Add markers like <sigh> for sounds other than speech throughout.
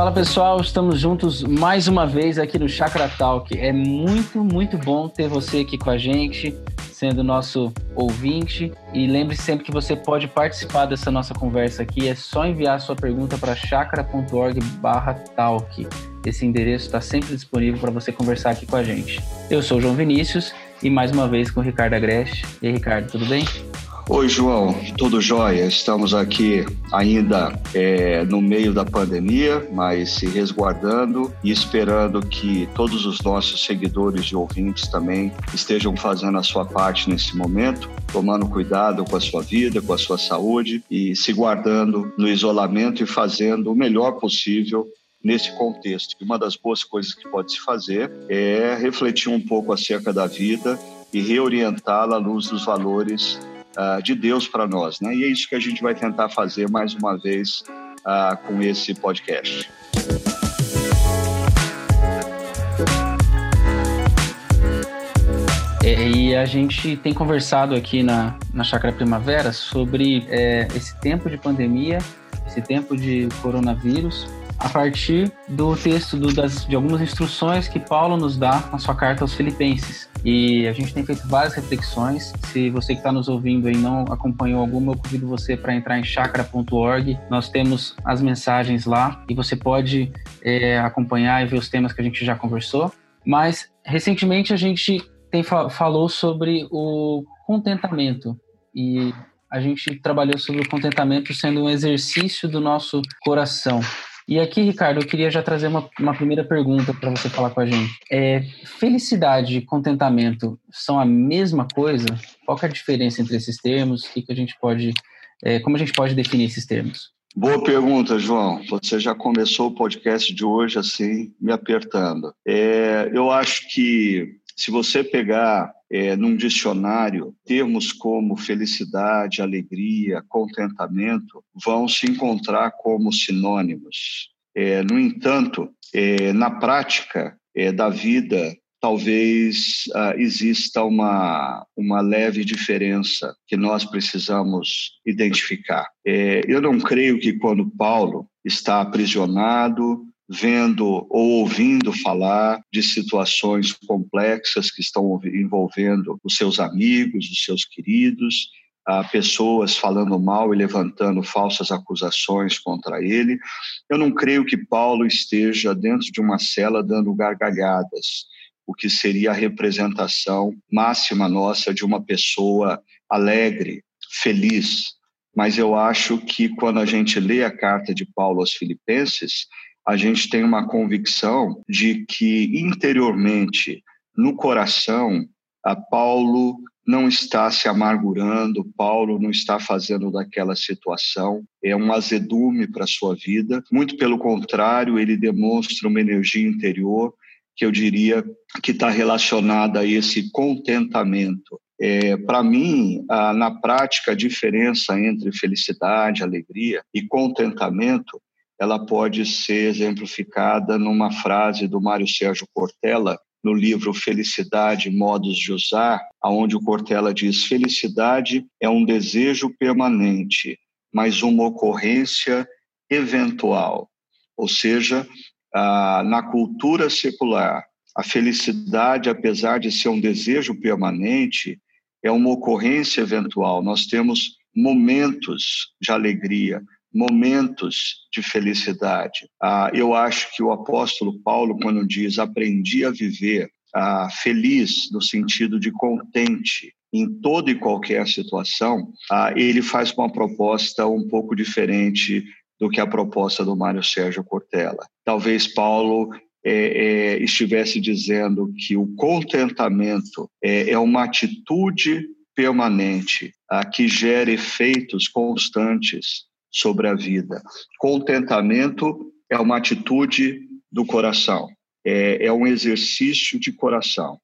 Fala pessoal, estamos juntos mais uma vez aqui no Chakra Talk. É muito, muito bom ter você aqui com a gente, sendo nosso ouvinte. E lembre-se sempre que você pode participar dessa nossa conversa aqui. É só enviar sua pergunta para chakra.org/talk. Esse endereço está sempre disponível para você conversar aqui com a gente. Eu sou o João Vinícius e mais uma vez com o Ricardo Agreste. E aí, Ricardo, tudo bem? Oi, João, tudo jóia? Estamos aqui ainda é, no meio da pandemia, mas se resguardando e esperando que todos os nossos seguidores e ouvintes também estejam fazendo a sua parte nesse momento, tomando cuidado com a sua vida, com a sua saúde e se guardando no isolamento e fazendo o melhor possível nesse contexto. Uma das boas coisas que pode se fazer é refletir um pouco acerca da vida e reorientá-la à luz dos valores uh, de Deus para nós, né? E é isso que a gente vai tentar fazer mais uma vez uh, com esse podcast. É, e a gente tem conversado aqui na, na Chácara Primavera sobre é, esse tempo de pandemia, esse tempo de coronavírus, a partir do texto do, das, de algumas instruções que Paulo nos dá na sua carta aos Filipenses. E a gente tem feito várias reflexões. Se você que está nos ouvindo e não acompanhou alguma, eu convido você para entrar em chakra.org. Nós temos as mensagens lá e você pode é, acompanhar e ver os temas que a gente já conversou. Mas recentemente a gente tem, falou sobre o contentamento e a gente trabalhou sobre o contentamento sendo um exercício do nosso coração. E aqui, Ricardo, eu queria já trazer uma, uma primeira pergunta para você falar com a gente. É, felicidade e contentamento são a mesma coisa? Qual é a diferença entre esses termos? Que que a gente pode, é, como a gente pode definir esses termos? Boa pergunta, João. Você já começou o podcast de hoje assim, me apertando. É, eu acho que se você pegar é, num dicionário termos como felicidade, alegria, contentamento vão se encontrar como sinônimos. É, no entanto, é, na prática da vida, talvez ah, exista uma, uma leve diferença que nós precisamos identificar. Eu não creio que quando Paulo está aprisionado, vendo ou ouvindo falar de situações complexas que estão envolvendo os seus amigos, os seus queridos, a pessoas falando mal e levantando falsas acusações contra ele. Eu não creio que Paulo esteja dentro de uma cela dando gargalhadas, o que seria a representação máxima nossa de uma pessoa alegre, feliz. Mas eu acho que quando a gente lê a carta de Paulo aos Filipenses, a gente tem uma convicção de que interiormente, no coração, a Paulo não está se amargurando, Paulo não está fazendo daquela situação é um azedume para a sua vida. Muito pelo contrário, ele demonstra uma energia interior que eu diria que está relacionada a esse contentamento. É, para mim, a, na prática, a diferença entre felicidade, alegria e contentamento ela pode ser exemplificada numa frase do Mário Sérgio Cortella, no livro Felicidade, Modos de Usar, aonde o Cortella diz: felicidade é um desejo permanente, mas uma ocorrência eventual. Ou seja, na cultura secular, a felicidade, apesar de ser um desejo permanente, é uma ocorrência eventual. Nós temos momentos de alegria, momentos de felicidade. Ah, eu acho que o apóstolo Paulo, quando diz aprendi a viver ah, feliz, no sentido de contente, em toda e qualquer situação, ah, ele faz uma proposta um pouco diferente do que a proposta do Mário Sérgio Cortella. Talvez Paulo é, é, estivesse dizendo que o contentamento é, é uma atitude permanente ah, que gera efeitos constantes sobre a vida. Contentamento é uma atitude do coração, é, é um exercício de coração.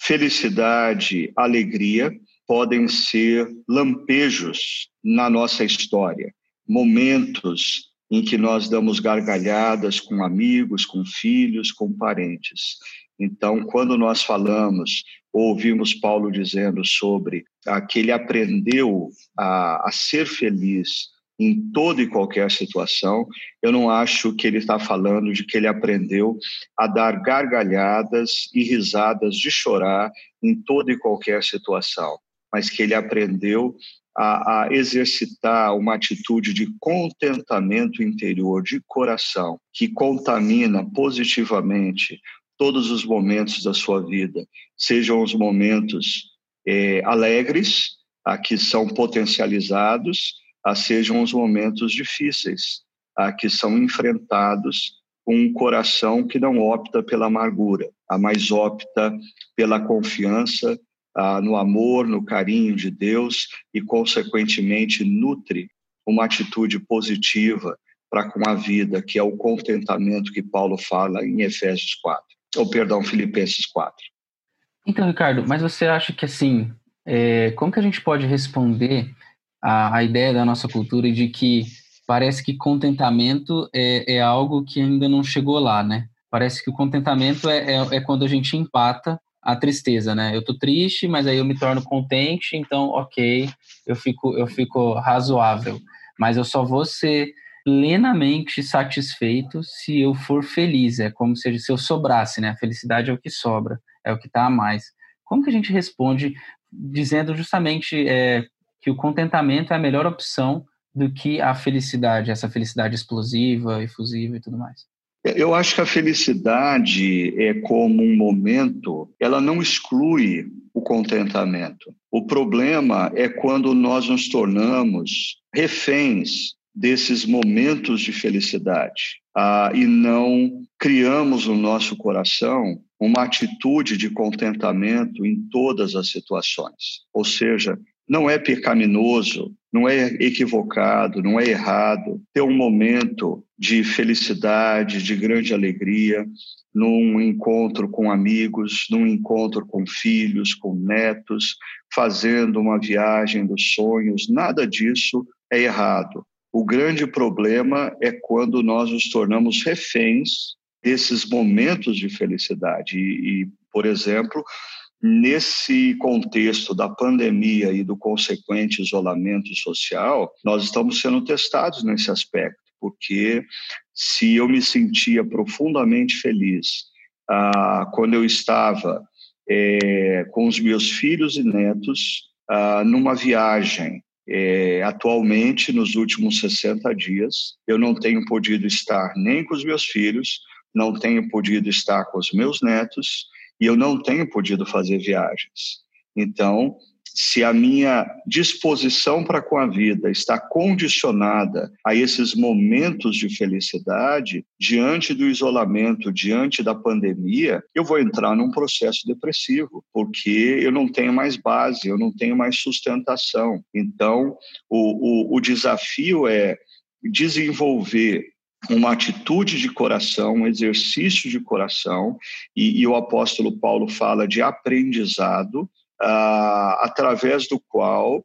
Felicidade, alegria podem ser lampejos na nossa história, momentos em que nós damos gargalhadas com amigos, com filhos, com parentes. Então, quando nós falamos, ouvimos Paulo dizendo sobre ah, que ele aprendeu a, a ser feliz em toda e qualquer situação. Eu não acho que ele está falando de que ele aprendeu a dar gargalhadas e risadas de chorar em toda e qualquer situação, mas que ele aprendeu a, a, exercitar uma atitude de contentamento interior, de coração, que contamina positivamente todos os momentos da sua vida, sejam os momentos é, alegres, a que são potencializados, sejam os momentos difíceis, a que são enfrentados com um coração que não opta pela amargura, a mais opta pela confiança ah, no amor, no carinho de Deus e, consequentemente, nutre uma atitude positiva para com a vida, que é o contentamento que Paulo fala em Efésios 4, ou perdão, Filipenses 4. Então, Ricardo, mas você acha que assim, é, como que a gente pode responder a, a ideia da nossa cultura de que parece que contentamento é, é algo que ainda não chegou lá, né? Parece que o contentamento é, é, é quando a gente empata a tristeza, né? Eu tô triste, mas aí eu me torno contente, então, ok, eu fico, eu fico razoável. Mas eu só vou ser plenamente satisfeito se eu for feliz. É como se, se eu sobrasse, né? A felicidade é o que sobra, é o que tá a mais. Como que a gente responde dizendo justamente é, que o contentamento é a melhor opção do que a felicidade, essa felicidade explosiva, efusiva e tudo mais? Eu acho que a felicidade é como um momento, ela não exclui o contentamento. O problema é quando nós nos tornamos reféns desses momentos de felicidade ah, e não criamos no nosso coração uma atitude de contentamento em todas as situações. Ou seja, não é pecaminoso, não é equivocado, não é errado ter um momento de felicidade, de grande alegria, num encontro com amigos, num encontro com filhos, com netos, fazendo uma viagem dos sonhos. Nada disso é errado. O grande problema é quando nós nos tornamos reféns desses momentos de felicidade. E, e por exemplo, Nesse contexto da pandemia e do consequente isolamento social, nós estamos sendo testados nesse aspecto, porque se eu me sentia profundamente feliz ah, quando eu estava é, com os meus filhos e netos ah, numa viagem é, atualmente, nos últimos 60 dias, eu não tenho podido estar nem com os meus filhos, não tenho podido estar com os meus netos, e eu não tenho podido fazer viagens. Então, se a minha disposição para com a vida está condicionada a esses momentos de felicidade, diante do isolamento, diante da pandemia, eu vou entrar num processo depressivo, porque eu não tenho mais base, eu não tenho mais sustentação. Então, o, o, o desafio é desenvolver uma atitude de coração, um exercício de coração, e, e o apóstolo Paulo fala de aprendizado, ah, através do qual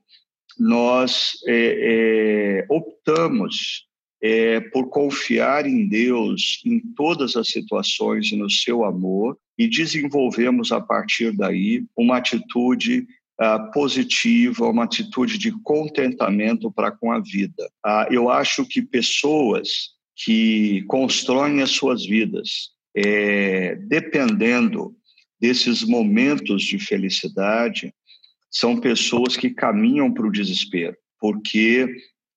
nós é, é, optamos é, por confiar em Deus em todas as situações e no seu amor e desenvolvemos a partir daí uma atitude ah, positiva, uma atitude de contentamento para com a vida. Ah, eu acho que pessoas que constroem as suas vidas é, dependendo desses momentos de felicidade são pessoas que caminham para o desespero, porque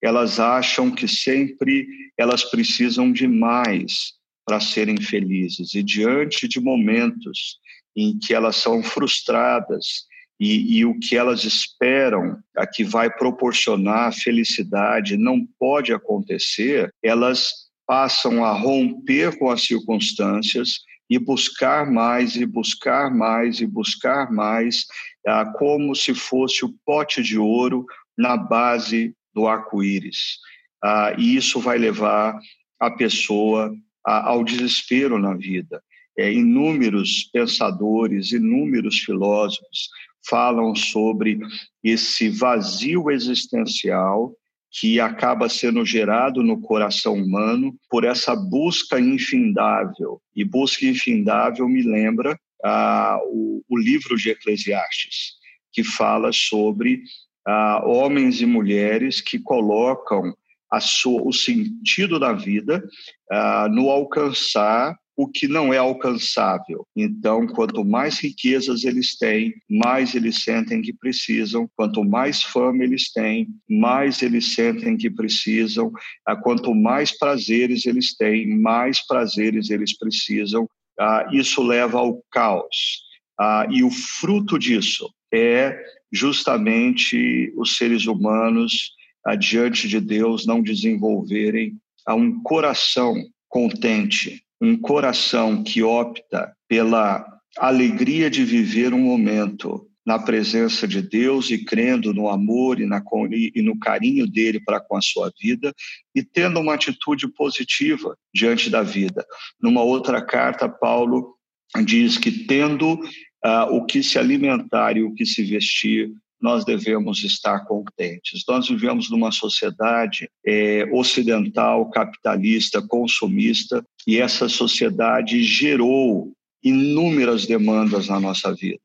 elas acham que sempre elas precisam de mais para serem felizes. E diante de momentos em que elas são frustradas e, e, o que elas esperam a que vai proporcionar felicidade não pode acontecer, elas passam a romper com as circunstâncias e buscar mais e buscar mais e buscar mais, ah, como se fosse o pote de ouro na base do arco-íris. Ah, e isso vai levar a pessoa ao desespero na vida. É, inúmeros pensadores, inúmeros filósofos falam sobre esse vazio existencial que acaba sendo gerado no coração humano por essa busca infindável. E busca infindável me lembra ah, o, o, livro de Eclesiastes, que fala sobre ah, homens e mulheres que colocam sua, o sentido da vida uh, no alcançar o que não é alcançável. Então, quanto mais riquezas eles têm, mais eles sentem que precisam. Quanto mais fama eles têm, mais eles sentem que precisam. Ah, quanto mais prazeres eles têm, mais prazeres eles precisam. Ah, isso leva ao caos. Ah, e o fruto disso é justamente os seres humanos, diante de Deus, não desenvolverem um coração contente, um coração que opta pela alegria de viver um momento na presença de Deus e crendo no amor e, na, e no carinho dele para com a sua vida e tendo uma atitude positiva diante da vida. Numa outra carta, Paulo diz que tendo uh, o que se alimentar e o que se vestir, nós devemos estar contentes. Nós vivemos numa sociedade é, ocidental, capitalista, consumista, e essa sociedade gerou inúmeras demandas na nossa vida.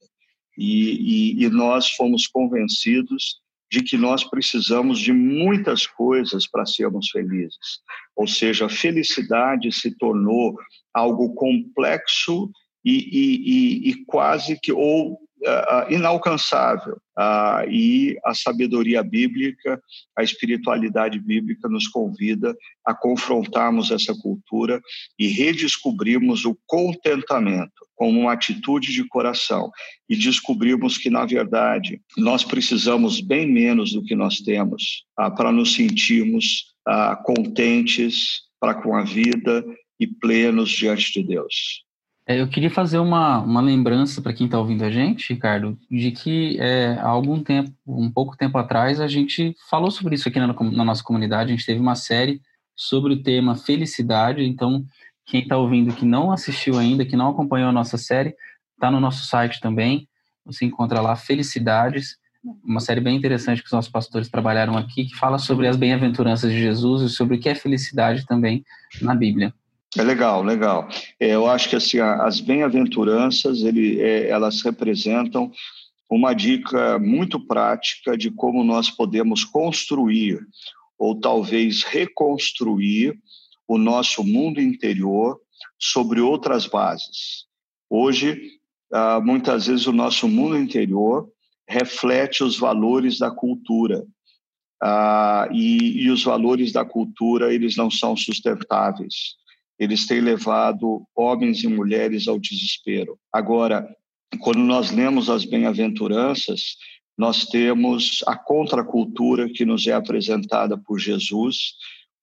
E, e, e nós fomos convencidos de que nós precisamos de muitas coisas para sermos felizes. Ou seja, a felicidade se tornou algo complexo e, e, e, quase que ou inalcançável. E a sabedoria bíblica, a espiritualidade bíblica nos convida a confrontarmos essa cultura e redescobrirmos o contentamento como uma atitude de coração e descobrirmos que, na verdade, nós precisamos bem menos do que nós temos uh, para nos sentirmos contentes para com a vida e plenos diante de Deus. É, eu queria fazer uma, uma lembrança para quem está ouvindo a gente, Ricardo, de que é, há algum tempo, um pouco tempo atrás, a gente falou sobre isso aqui na, na nossa comunidade. A gente teve uma série sobre o tema felicidade. Então, quem está ouvindo que não assistiu ainda, que não acompanhou a nossa série, está no nosso site também. Você encontra lá Felicidades, uma série bem interessante que os nossos pastores trabalharam aqui, que fala sobre as bem-aventuranças de Jesus e sobre o que é felicidade também na Bíblia. É legal, legal. É, eu acho que assim, as bem-aventuranças, é, elas representam uma dica muito prática de como nós podemos construir ou talvez reconstruir o nosso mundo interior sobre outras bases. Hoje, ah, muitas vezes o nosso mundo interior reflete os valores da cultura. Ah, e, e os valores da cultura, eles não são sustentáveis eles têm levado homens e mulheres ao desespero. Agora, quando nós lemos as bem-aventuranças, nós temos a contracultura que nos é apresentada por Jesus,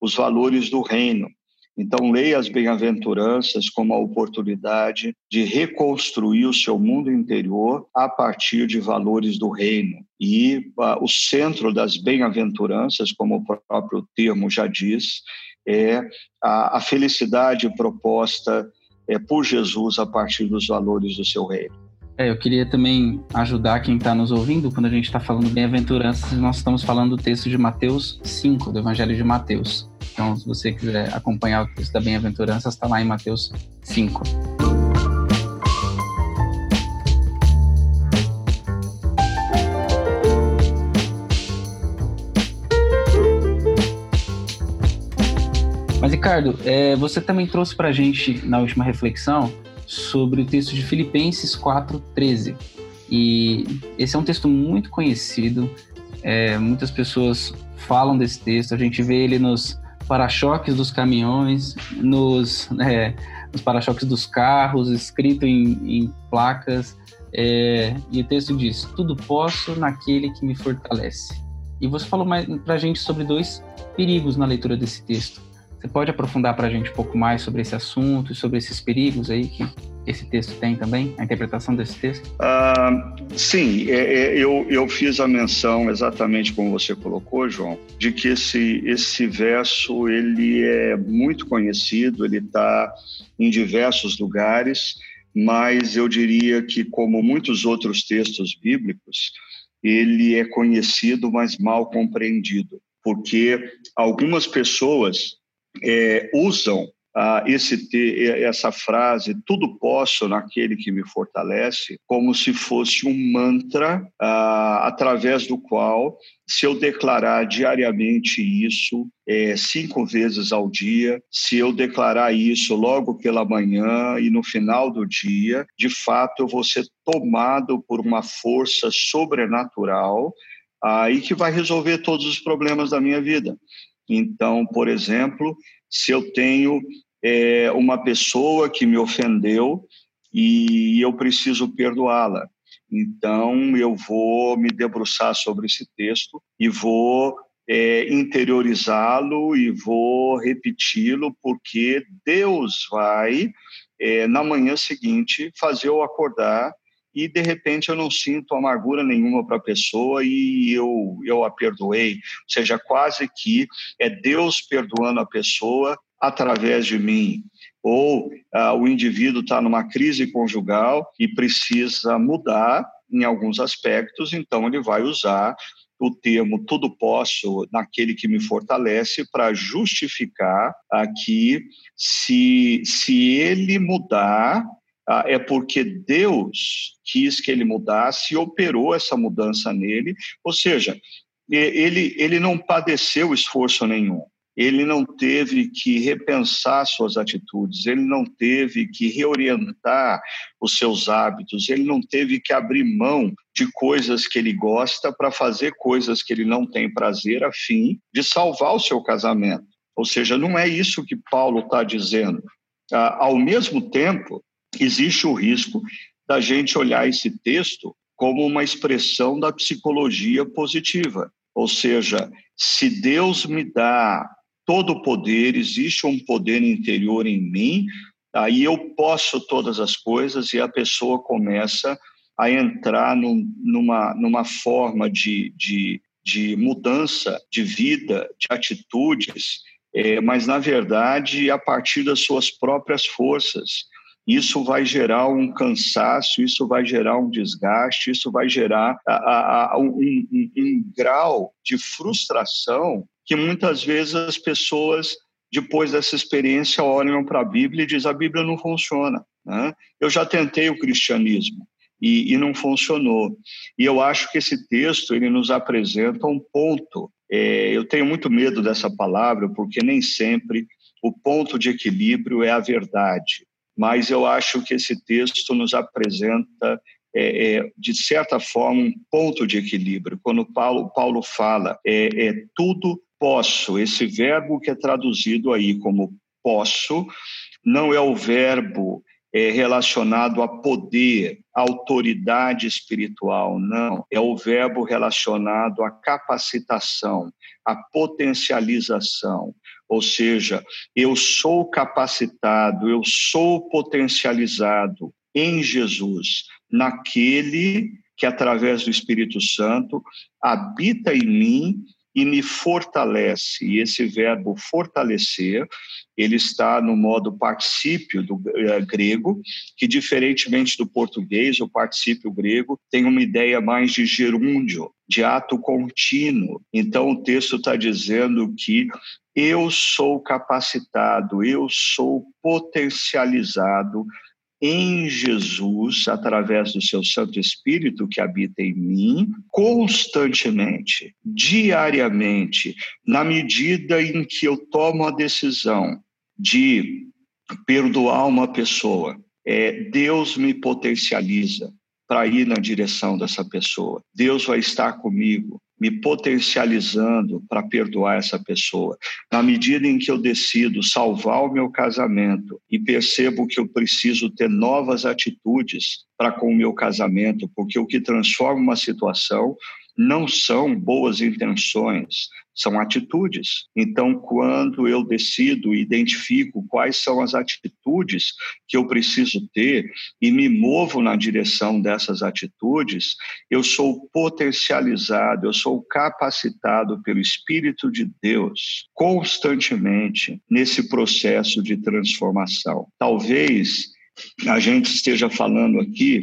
os valores do reino. Então, leia as bem-aventuranças como a oportunidade de reconstruir o seu mundo interior a partir de valores do reino. E uh, o centro das bem-aventuranças, como o próprio termo já diz, é a, a felicidade proposta é, por Jesus a partir dos valores do seu reino. É, eu queria também ajudar quem está nos ouvindo, quando a gente está falando bem-aventuranças, nós estamos falando do texto de Mateus 5, do Evangelho de Mateus. Então, se você quiser acompanhar o texto da bem-aventurança, está lá em Mateus 5. Ricardo, é, você também trouxe para a gente, na última reflexão, sobre o texto de Filipenses 4,13. E esse é um texto muito conhecido, é, muitas pessoas falam desse texto, a gente vê ele nos para-choques dos caminhões, nos, é, nos para-choques dos carros, escrito em, em placas, é, e o texto diz: Tudo posso naquele que me fortalece. E você falou para a gente sobre dois perigos na leitura desse texto. Você pode aprofundar para a gente um pouco mais sobre esse assunto e sobre esses perigos aí que esse texto tem também, a interpretação desse texto? Ah, sim, é, é, eu, eu fiz a menção exatamente como você colocou, João, de que esse, esse verso ele é muito conhecido, ele está em diversos lugares, mas eu diria que, como muitos outros textos bíblicos, ele é conhecido, mas mal compreendido, porque algumas pessoas é, usam ah, esse essa frase tudo posso naquele que me fortalece como se fosse um mantra ah, através do qual se eu declarar diariamente isso é, cinco vezes ao dia, se eu declarar isso logo pela manhã e no final do dia, de fato eu vou ser tomado por uma força sobrenatural aí que vai resolver todos os problemas da minha vida. Então, por exemplo, se eu tenho é, uma pessoa que me ofendeu e eu preciso perdoá-la. Então, eu vou me debruçar sobre esse texto e vou é, interiorizá-lo e vou repeti-lo, porque Deus vai, é, na manhã seguinte, fazer eu acordar e de repente eu não sinto amargura nenhuma para a pessoa e eu eu a perdoei, ou seja, quase que é Deus perdoando a pessoa através de mim. Ou ah, o indivíduo está numa crise conjugal e precisa mudar em alguns aspectos, então ele vai usar o termo tudo posso naquele que me fortalece para justificar aqui se, se ele mudar é porque Deus quis que ele mudasse e operou essa mudança nele, ou seja, ele, ele não padeceu esforço nenhum ele não teve que repensar suas atitudes, ele não teve que reorientar os seus hábitos, ele não teve que abrir mão de coisas que ele gosta para fazer coisas que ele não tem prazer a fim de salvar o seu casamento. Ou seja, não é isso que Paulo está dizendo. Ah, ao mesmo tempo, existe o risco da gente olhar esse texto como uma expressão da psicologia positiva. Ou seja, se Deus me dá todo o poder, existe um poder interior em mim, aí eu posso todas as coisas e a pessoa começa a entrar num, numa, numa forma de, de, de mudança de vida, de atitudes, é, mas na verdade a partir das suas próprias forças. Isso vai gerar um cansaço, isso vai gerar um desgaste, isso vai gerar a, a, a, um, um, um grau de frustração que muitas vezes as pessoas, depois dessa experiência, olham para a Bíblia e dizem: a Bíblia não funciona. Né? Eu já tentei o cristianismo. E, e, não funcionou. E eu acho que esse texto ele nos apresenta um ponto. É, eu tenho muito medo dessa palavra porque nem sempre o ponto de equilíbrio é a verdade. Mas eu acho que esse texto nos apresenta é, é, de certa forma, um ponto de equilíbrio. Quando Paulo, Paulo fala, é, é tudo posso, esse verbo que é traduzido aí como posso, não é o verbo é, relacionado a poder, autoridade espiritual, não. É o verbo relacionado à capacitação, à potencialização. Ou seja, eu sou capacitado, eu sou potencializado em Jesus, naquele que, através do Espírito Santo, habita em mim e me fortalece. E esse verbo fortalecer, ele está no modo particípio do uh, grego, que diferentemente do português, o particípio grego tem uma ideia mais de gerúndio, de ato contínuo. Então o texto está dizendo que eu sou capacitado, eu sou potencializado em Jesus, através do seu Santo Espírito que habita em mim, constantemente, diariamente, na medida em que eu tomo a decisão de perdoar uma pessoa, é, Deus me potencializa para ir na direção dessa pessoa. Deus vai estar comigo me potencializando para perdoar essa pessoa. Na medida em que eu decido salvar o meu casamento e percebo que eu preciso ter novas atitudes para com o meu casamento, porque o que transforma uma situação não são boas intenções, são atitudes. Então, quando eu decido identifico quais são as atitudes que eu preciso ter e me movo na direção dessas atitudes, eu sou potencializado, eu sou capacitado pelo Espírito de Deus constantemente nesse processo de transformação. Talvez a gente esteja falando aqui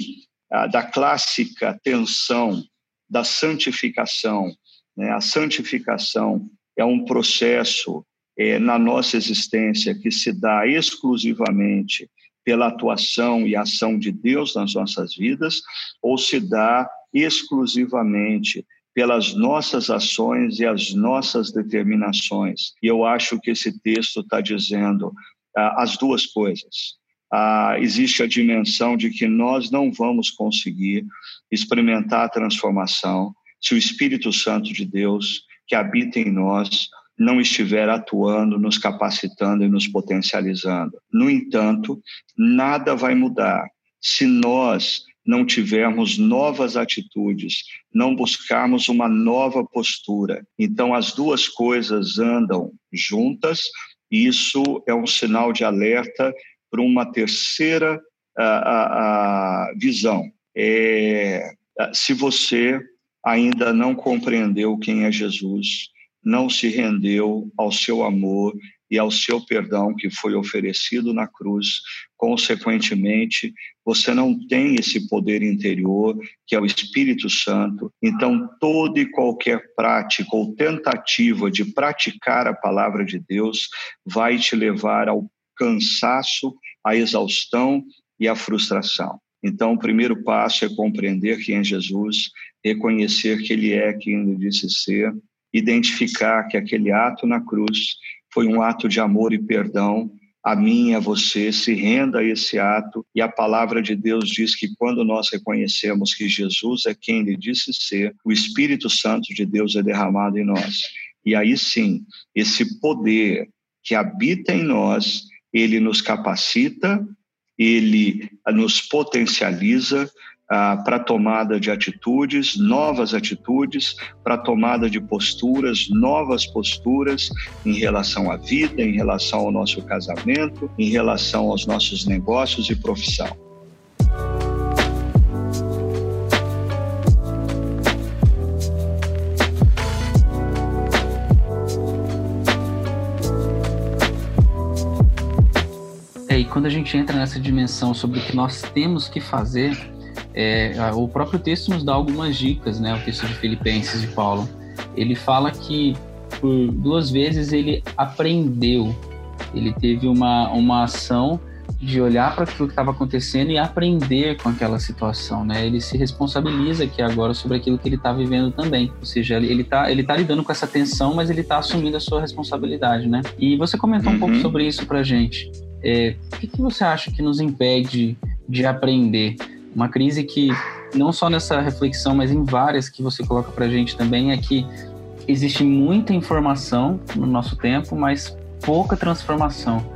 ah, da clássica tensão da santificação. Né? A santificação é um processo é, na nossa existência que se dá exclusivamente pela atuação e ação de Deus nas nossas vidas, ou se dá exclusivamente pelas nossas ações e as nossas determinações. E eu acho que esse texto está dizendo ah, as duas coisas. Ah, existe a dimensão de que nós não vamos conseguir experimentar a transformação se o Espírito Santo de Deus, que habita em nós, não estiver atuando, nos capacitando e nos potencializando. No entanto, nada vai mudar se nós não tivermos novas atitudes, não buscarmos uma nova postura. Então, as duas coisas andam juntas, e isso é um sinal de alerta para uma terceira a, a, a visão. É, se você ainda não compreendeu quem é Jesus, não se rendeu ao seu amor e ao seu perdão que foi oferecido na cruz. Consequentemente, você não tem esse poder interior, que é o Espírito Santo. Então, toda e qualquer prática ou tentativa de praticar a palavra de Deus vai te levar ao cansaço, à exaustão e à frustração. Então, o primeiro passo é compreender quem é Jesus, reconhecer que Ele é quem Ele disse ser, identificar que aquele ato na cruz foi um ato de amor e perdão a mim e a você, se renda a esse ato. E a palavra de Deus diz que quando nós reconhecemos que Jesus é quem ele disse ser, o Espírito Santo de Deus é derramado em nós. E aí sim, esse poder que habita em nós, ele nos capacita, ele nos potencializa, ah, para tomada de atitudes, novas atitudes, para tomada de posturas, novas posturas em relação à vida, em relação ao nosso casamento, em relação aos nossos negócios e profissão. Quando a gente entra nessa dimensão sobre o que nós temos que fazer, é, o próprio texto nos dá algumas dicas, né? O texto de Filipenses de Paulo. Ele fala que por duas vezes ele aprendeu, ele teve uma, uma ação de olhar para aquilo que estava acontecendo e aprender com aquela situação, né? Ele se responsabiliza aqui agora sobre aquilo que ele está vivendo também. Ou seja, ele está ele tá lidando com essa tensão, mas ele está assumindo a sua responsabilidade, né? E você comentou uhum. um pouco sobre isso para gente. É, o que, que você acha que nos impede de aprender? Uma crise que, não só nessa reflexão, mas em várias que você coloca para a gente também, é que existe muita informação no nosso tempo, mas pouca transformação.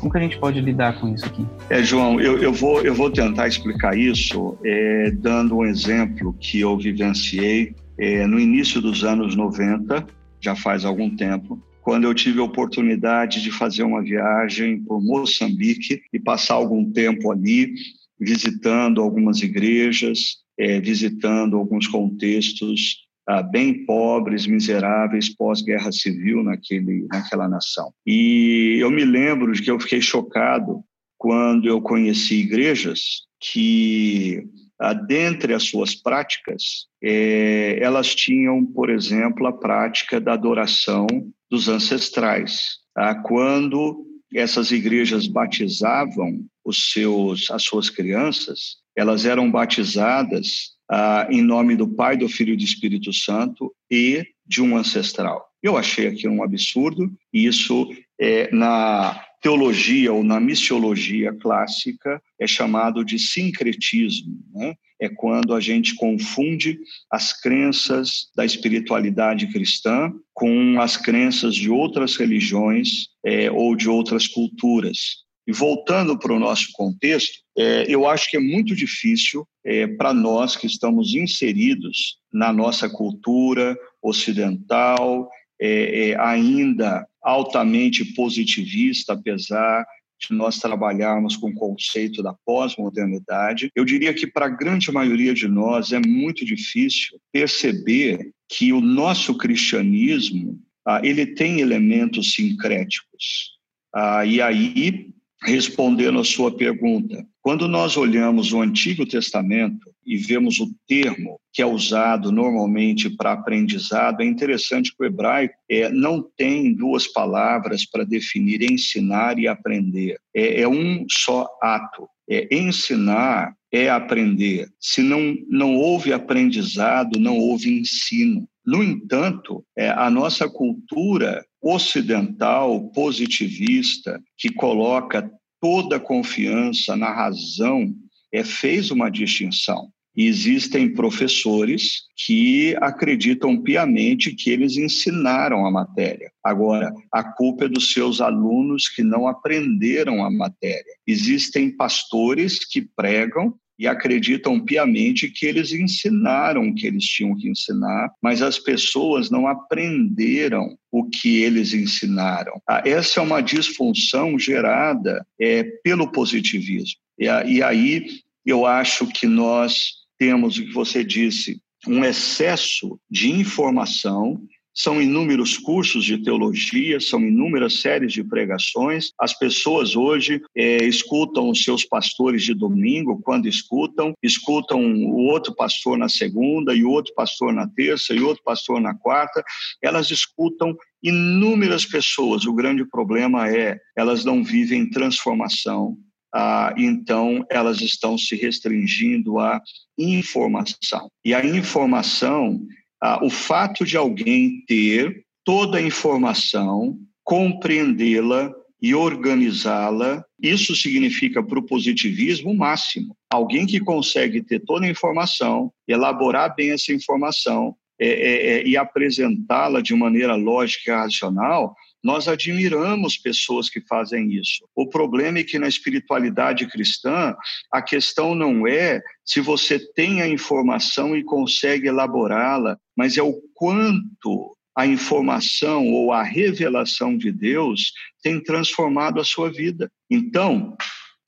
Como que a gente pode lidar com isso aqui? É, João, eu, eu, vou, eu vou tentar explicar isso é, dando um exemplo que eu vivenciei é, no início dos anos 90, já faz algum tempo, quando eu tive a oportunidade de fazer uma viagem por Moçambique e passar algum tempo ali visitando algumas igrejas, é, visitando alguns contextos ah, bem pobres, miseráveis, pós-guerra civil naquele, naquela nação. E eu me lembro de que eu fiquei chocado quando eu conheci igrejas que, ah, dentre as suas práticas, é, elas tinham, por exemplo, a prática da adoração dos ancestrais. Ah, quando essas igrejas batizavam os seus, as suas crianças, elas eram batizadas ah, em nome do Pai, do Filho e do Espírito Santo e de um ancestral. Eu achei aquilo um absurdo, e isso é, na teologia ou na missiologia clássica é chamado de sincretismo. Né? É quando a gente confunde as crenças da espiritualidade cristã com as crenças de outras religiões é, ou de outras culturas. E voltando para o nosso contexto, é, eu acho que é muito difícil é, para nós que estamos inseridos na nossa cultura ocidental, é, é ainda altamente positivista, apesar de nós trabalharmos com o conceito da pós-modernidade. Eu diria que para a grande maioria de nós é muito difícil perceber que o nosso cristianismo ah, ele tem elementos sincréticos. Ah, e aí, respondendo a sua pergunta, Quando nós olhamos o Antigo Testamento e vemos o termo que é usado normalmente para aprendizado, é interessante que o hebraico é, não tem duas palavras para definir ensinar e aprender. É, é um só ato. É, ensinar é aprender. Se não, não houve aprendizado, não houve ensino. No entanto, é, a nossa cultura ocidental, positivista, que coloca toda confiança na razão, é, fez uma distinção. Existem professores que acreditam piamente que eles ensinaram a matéria. Agora, a culpa é dos seus alunos que não aprenderam a matéria. Existem pastores que pregam e acreditam piamente que eles ensinaram o que eles tinham que ensinar, mas as pessoas não aprenderam o que eles ensinaram. Ah, essa é uma disfunção gerada é, pelo positivismo. E, e aí eu acho que nós temos o que você disse, um excesso de informação são inúmeros cursos de teologia, são inúmeras séries de pregações. As pessoas hoje é, escutam os seus pastores de domingo, quando escutam, escutam o outro pastor na segunda, e o outro pastor na terça, e outro pastor na quarta. Elas escutam inúmeras pessoas. O grande problema é elas não vivem transformação, ah, então elas estão se restringindo à informação. E a informação ah, o fato de alguém ter toda a informação, compreendê-la e organizá-la, isso significa para o positivismo o máximo. Alguém que consegue ter toda a informação, elaborar bem essa informação é, é, é, e apresentá-la de maneira lógica e racional, nós admiramos pessoas que fazem isso. O problema é que na espiritualidade cristã, a questão não é se você tem a informação e consegue elaborá-la, mas é o quanto a informação ou a revelação de Deus tem transformado a sua vida. Então,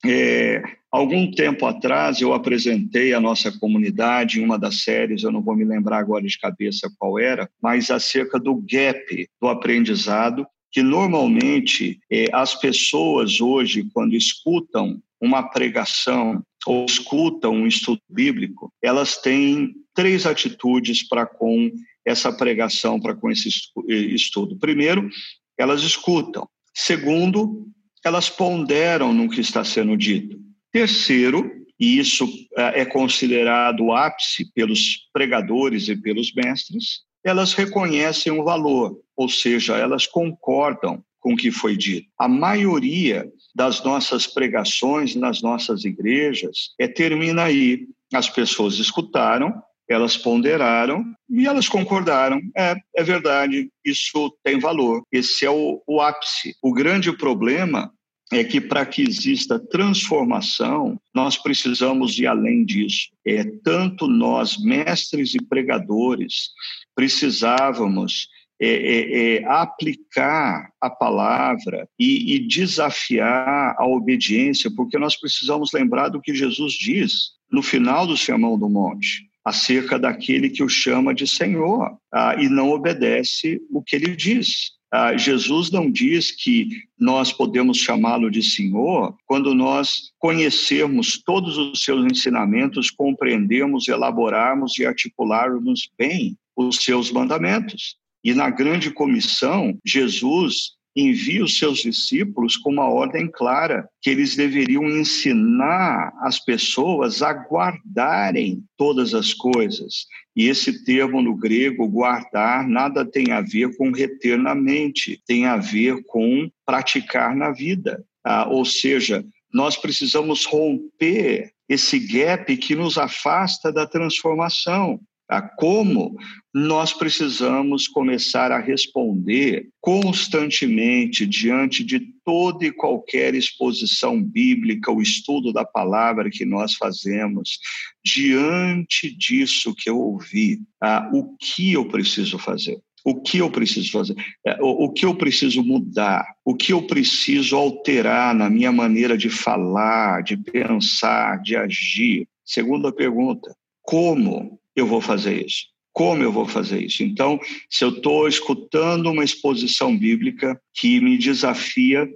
é, algum tempo atrás eu apresentei a nossa comunidade em uma das séries, eu não vou me lembrar agora de cabeça qual era, mas acerca do gap do aprendizado que normalmente é, as pessoas hoje, quando escutam uma pregação ou escutam um estudo bíblico, elas têm três atitudes para com essa pregação, para com esse estudo. Primeiro, elas escutam. Segundo, elas ponderam no que está sendo dito. Terceiro, e isso é considerado o ápice pelos pregadores e pelos mestres, elas reconhecem o valor, ou seja, elas concordam com o que foi dito. A maioria das nossas pregações nas nossas igrejas é termina aí. As pessoas escutaram, elas ponderaram e elas concordaram. É, é verdade, isso tem valor. Esse é o, o ápice. O grande problema é que para que exista transformação, nós precisamos ir além disso. É tanto nós, mestres e pregadores, precisávamos é, é, é, aplicar a palavra e, e, desafiar a obediência, porque nós precisamos lembrar do que Jesus diz no final do Sermão do Monte, acerca daquele que o chama de Senhor ah, e não obedece o que ele diz. Ah, Jesus não diz que nós podemos chamá-lo de Senhor quando nós conhecermos todos os seus ensinamentos, compreendermos, elaborarmos e articularmos bem os seus mandamentos. E na grande comissão, Jesus envia os seus discípulos com uma ordem clara, que eles deveriam ensinar as pessoas a guardarem todas as coisas. E esse termo no grego, guardar, nada tem a ver com reter na mente, tem a ver com praticar na vida. Ah, ou seja, nós precisamos romper esse gap que nos afasta da transformação a como nós precisamos começar a responder constantemente diante de toda e qualquer exposição bíblica, o estudo da palavra que nós fazemos, diante disso que eu ouvi, ah, o que eu preciso fazer? O que eu preciso fazer? É, o que eu preciso mudar? O que eu preciso alterar na minha maneira de falar, de pensar, de agir? Segunda pergunta: como eu vou fazer isso? Como eu vou fazer isso? Então, se eu estou escutando uma exposição bíblica que me desafia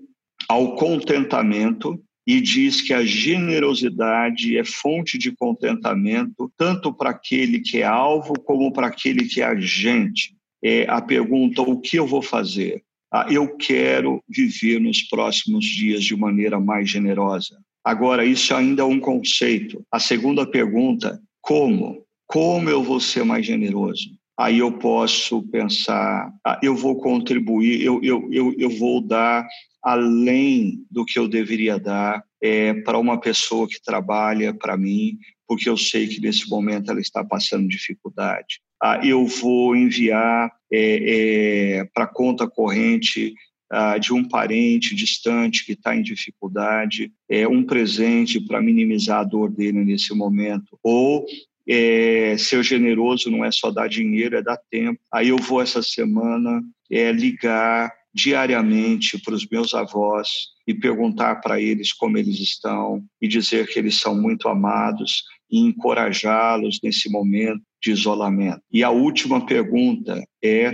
ao contentamento, e diz que a generosidade é fonte de contentamento tanto para aquele que é alvo como para aquele que é agente. É a pergunta: o que eu vou fazer? Ah, eu quero viver nos próximos dias de maneira mais generosa. Agora, isso ainda é um conceito. A segunda pergunta: como? Como eu vou ser mais generoso? Aí eu posso pensar, ah, eu vou contribuir, eu, eu, eu, eu vou dar além do que eu deveria dar é, para uma pessoa que trabalha para mim, porque eu sei que nesse momento ela está passando dificuldade. Ah, eu vou enviar é, é, para conta corrente ah, de um parente distante que está em dificuldade, é um presente para minimizar a dor dele nesse momento, ou é, ser generoso não é só dar dinheiro, é dar tempo. Aí eu vou essa semana é, ligar diariamente para os meus avós e perguntar para eles como eles estão e dizer que eles são muito amados e encorajá-los nesse momento de isolamento. E a última pergunta é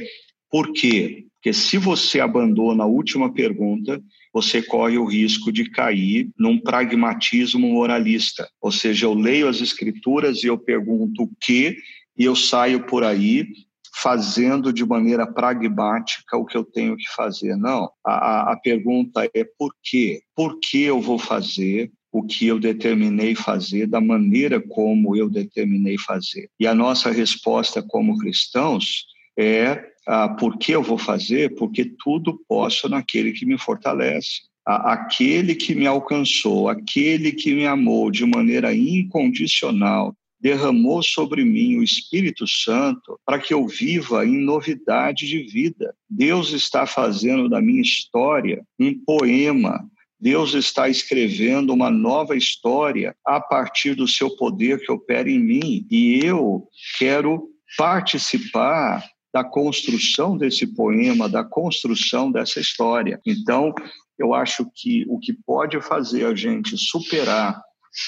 por quê? Porque se você abandona a última pergunta, você corre o risco de cair num pragmatismo moralista. Ou seja, eu leio as escrituras e eu pergunto o que e eu saio por aí fazendo de maneira pragmática o que eu tenho que fazer. Não, a, a pergunta é por quê? Por que eu vou fazer o que eu determinei fazer da maneira como eu determinei fazer? E a nossa resposta como cristãos é ah, por que eu vou fazer? Porque tudo posso naquele que me fortalece. Aquele que me alcançou, aquele que me amou de maneira incondicional, derramou sobre mim o Espírito Santo para que eu viva em novidade de vida. Deus está fazendo da minha história um poema. Deus está escrevendo uma nova história a partir do seu poder que opera em mim. E eu quero participar da construção desse poema, da construção dessa história. Então, eu acho que o que pode fazer a gente superar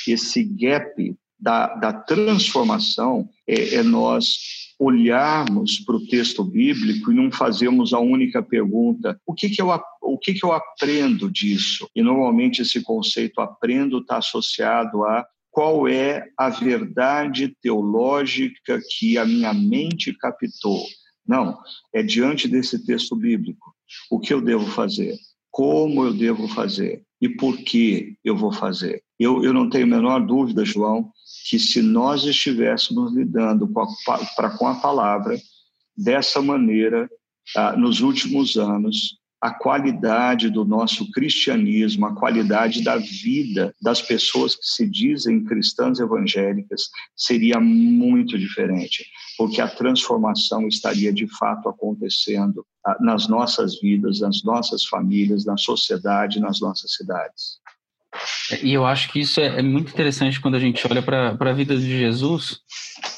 esse gap da, da transformação é, é nós olharmos para o texto bíblico e não fazermos a única pergunta: o que, que, eu, o que, que eu aprendo disso? E normalmente esse conceito aprendo está associado a qual é a verdade teológica que a minha mente captou. Não, é diante desse texto bíblico. O que eu devo fazer? Como eu devo fazer? E por que eu vou fazer? Eu, eu não tenho a menor dúvida, João, que se nós estivéssemos lidando com a, pra, com a palavra dessa maneira, ah, nos últimos anos, a qualidade do nosso cristianismo, a qualidade da vida das pessoas que se dizem cristãs evangélicas seria muito diferente, porque a transformação estaria de fato acontecendo ah, nas nossas vidas, nas nossas famílias, na sociedade, nas nossas cidades. E eu acho que isso é, é muito interessante quando a gente olha para a vida de Jesus,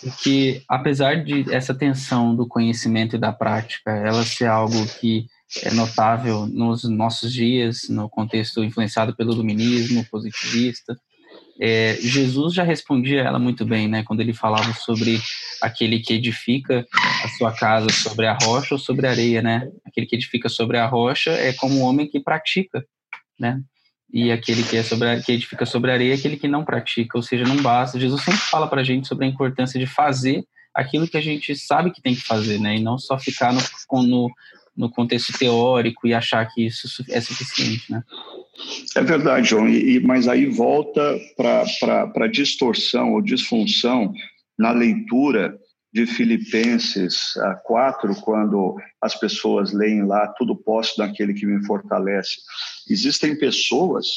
porque apesar de essa tensão do conhecimento e da prática, ela ser algo que é notável nos nossos dias, no contexto influenciado pelo iluminismo positivista. É, Jesus já respondia ela muito bem, né, quando ele falava sobre aquele que edifica a sua casa sobre a rocha ou sobre a areia, né? Aquele que edifica sobre a rocha é como um homem que pratica, né? E aquele que é sobre a, que edifica sobre a areia é aquele que não pratica, ou seja, não basta. Jesus sempre fala para a gente sobre a importância de fazer aquilo que a gente sabe que tem que fazer, né? E não só ficar no, no, no contexto teórico e achar que isso é suficiente, né? É verdade, João, e, mas aí volta para a distorção ou disfunção na leitura de Filipenses 4, quando as pessoas leem lá, tudo posso daquele que me fortalece. Existem pessoas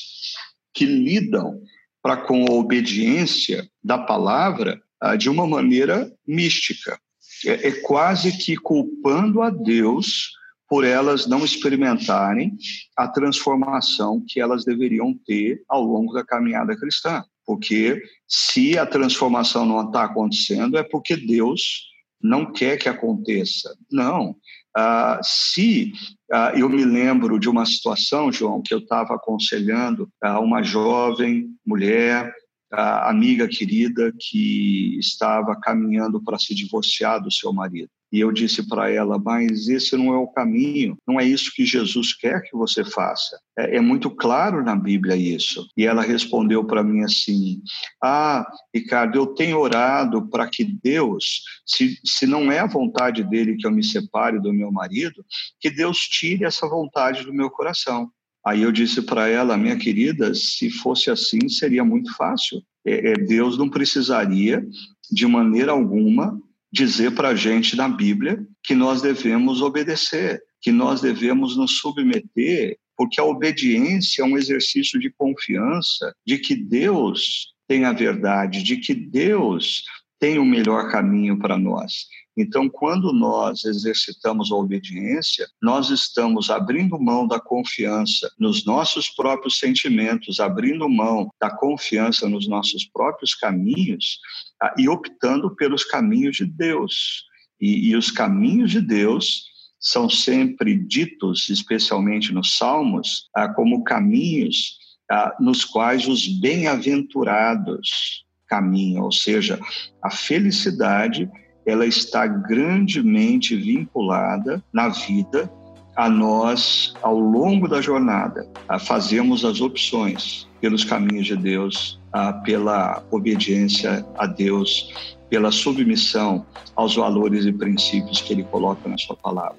que lidam para com a obediência da palavra ah, de uma maneira mística. É, é quase que culpando a Deus por elas não experimentarem a transformação que elas deveriam ter ao longo da caminhada cristã. Porque se a transformação não está acontecendo, é porque Deus não quer que aconteça. Não. Ah, se ah, eu me lembro de uma situação, João, que eu estava aconselhando a uma jovem mulher, amiga querida, que estava caminhando para se divorciar do seu marido. E eu disse para ela, mas esse não é o caminho, não é isso que Jesus quer que você faça. É, é muito claro na Bíblia isso. E ela respondeu para mim assim: Ah, Ricardo, eu tenho orado para que Deus, se, se não é a vontade dele que eu me separe do meu marido, que Deus tire essa vontade do meu coração. Aí eu disse para ela, minha querida, se fosse assim, seria muito fácil. É, é, Deus não precisaria, de maneira alguma, dizer para a gente na Bíblia que nós devemos obedecer, que nós devemos nos submeter, porque a obediência é um exercício de confiança de que Deus tem a verdade, de que Deus tem o melhor caminho para nós. Então, quando nós exercitamos a obediência, nós estamos abrindo mão da confiança nos nossos próprios sentimentos, abrindo mão da confiança nos nossos próprios caminhos ah, e optando pelos caminhos de Deus. E, e os caminhos de Deus são sempre ditos, especialmente nos Salmos, ah, como caminhos ah, nos quais os bem-aventurados caminham, ou seja, a felicidade ela está grandemente vinculada na vida a nós ao longo da jornada, a fazermos as opções pelos caminhos de Deus, a, pela obediência a Deus, pela submissão aos valores e princípios que Ele coloca na Sua palavra.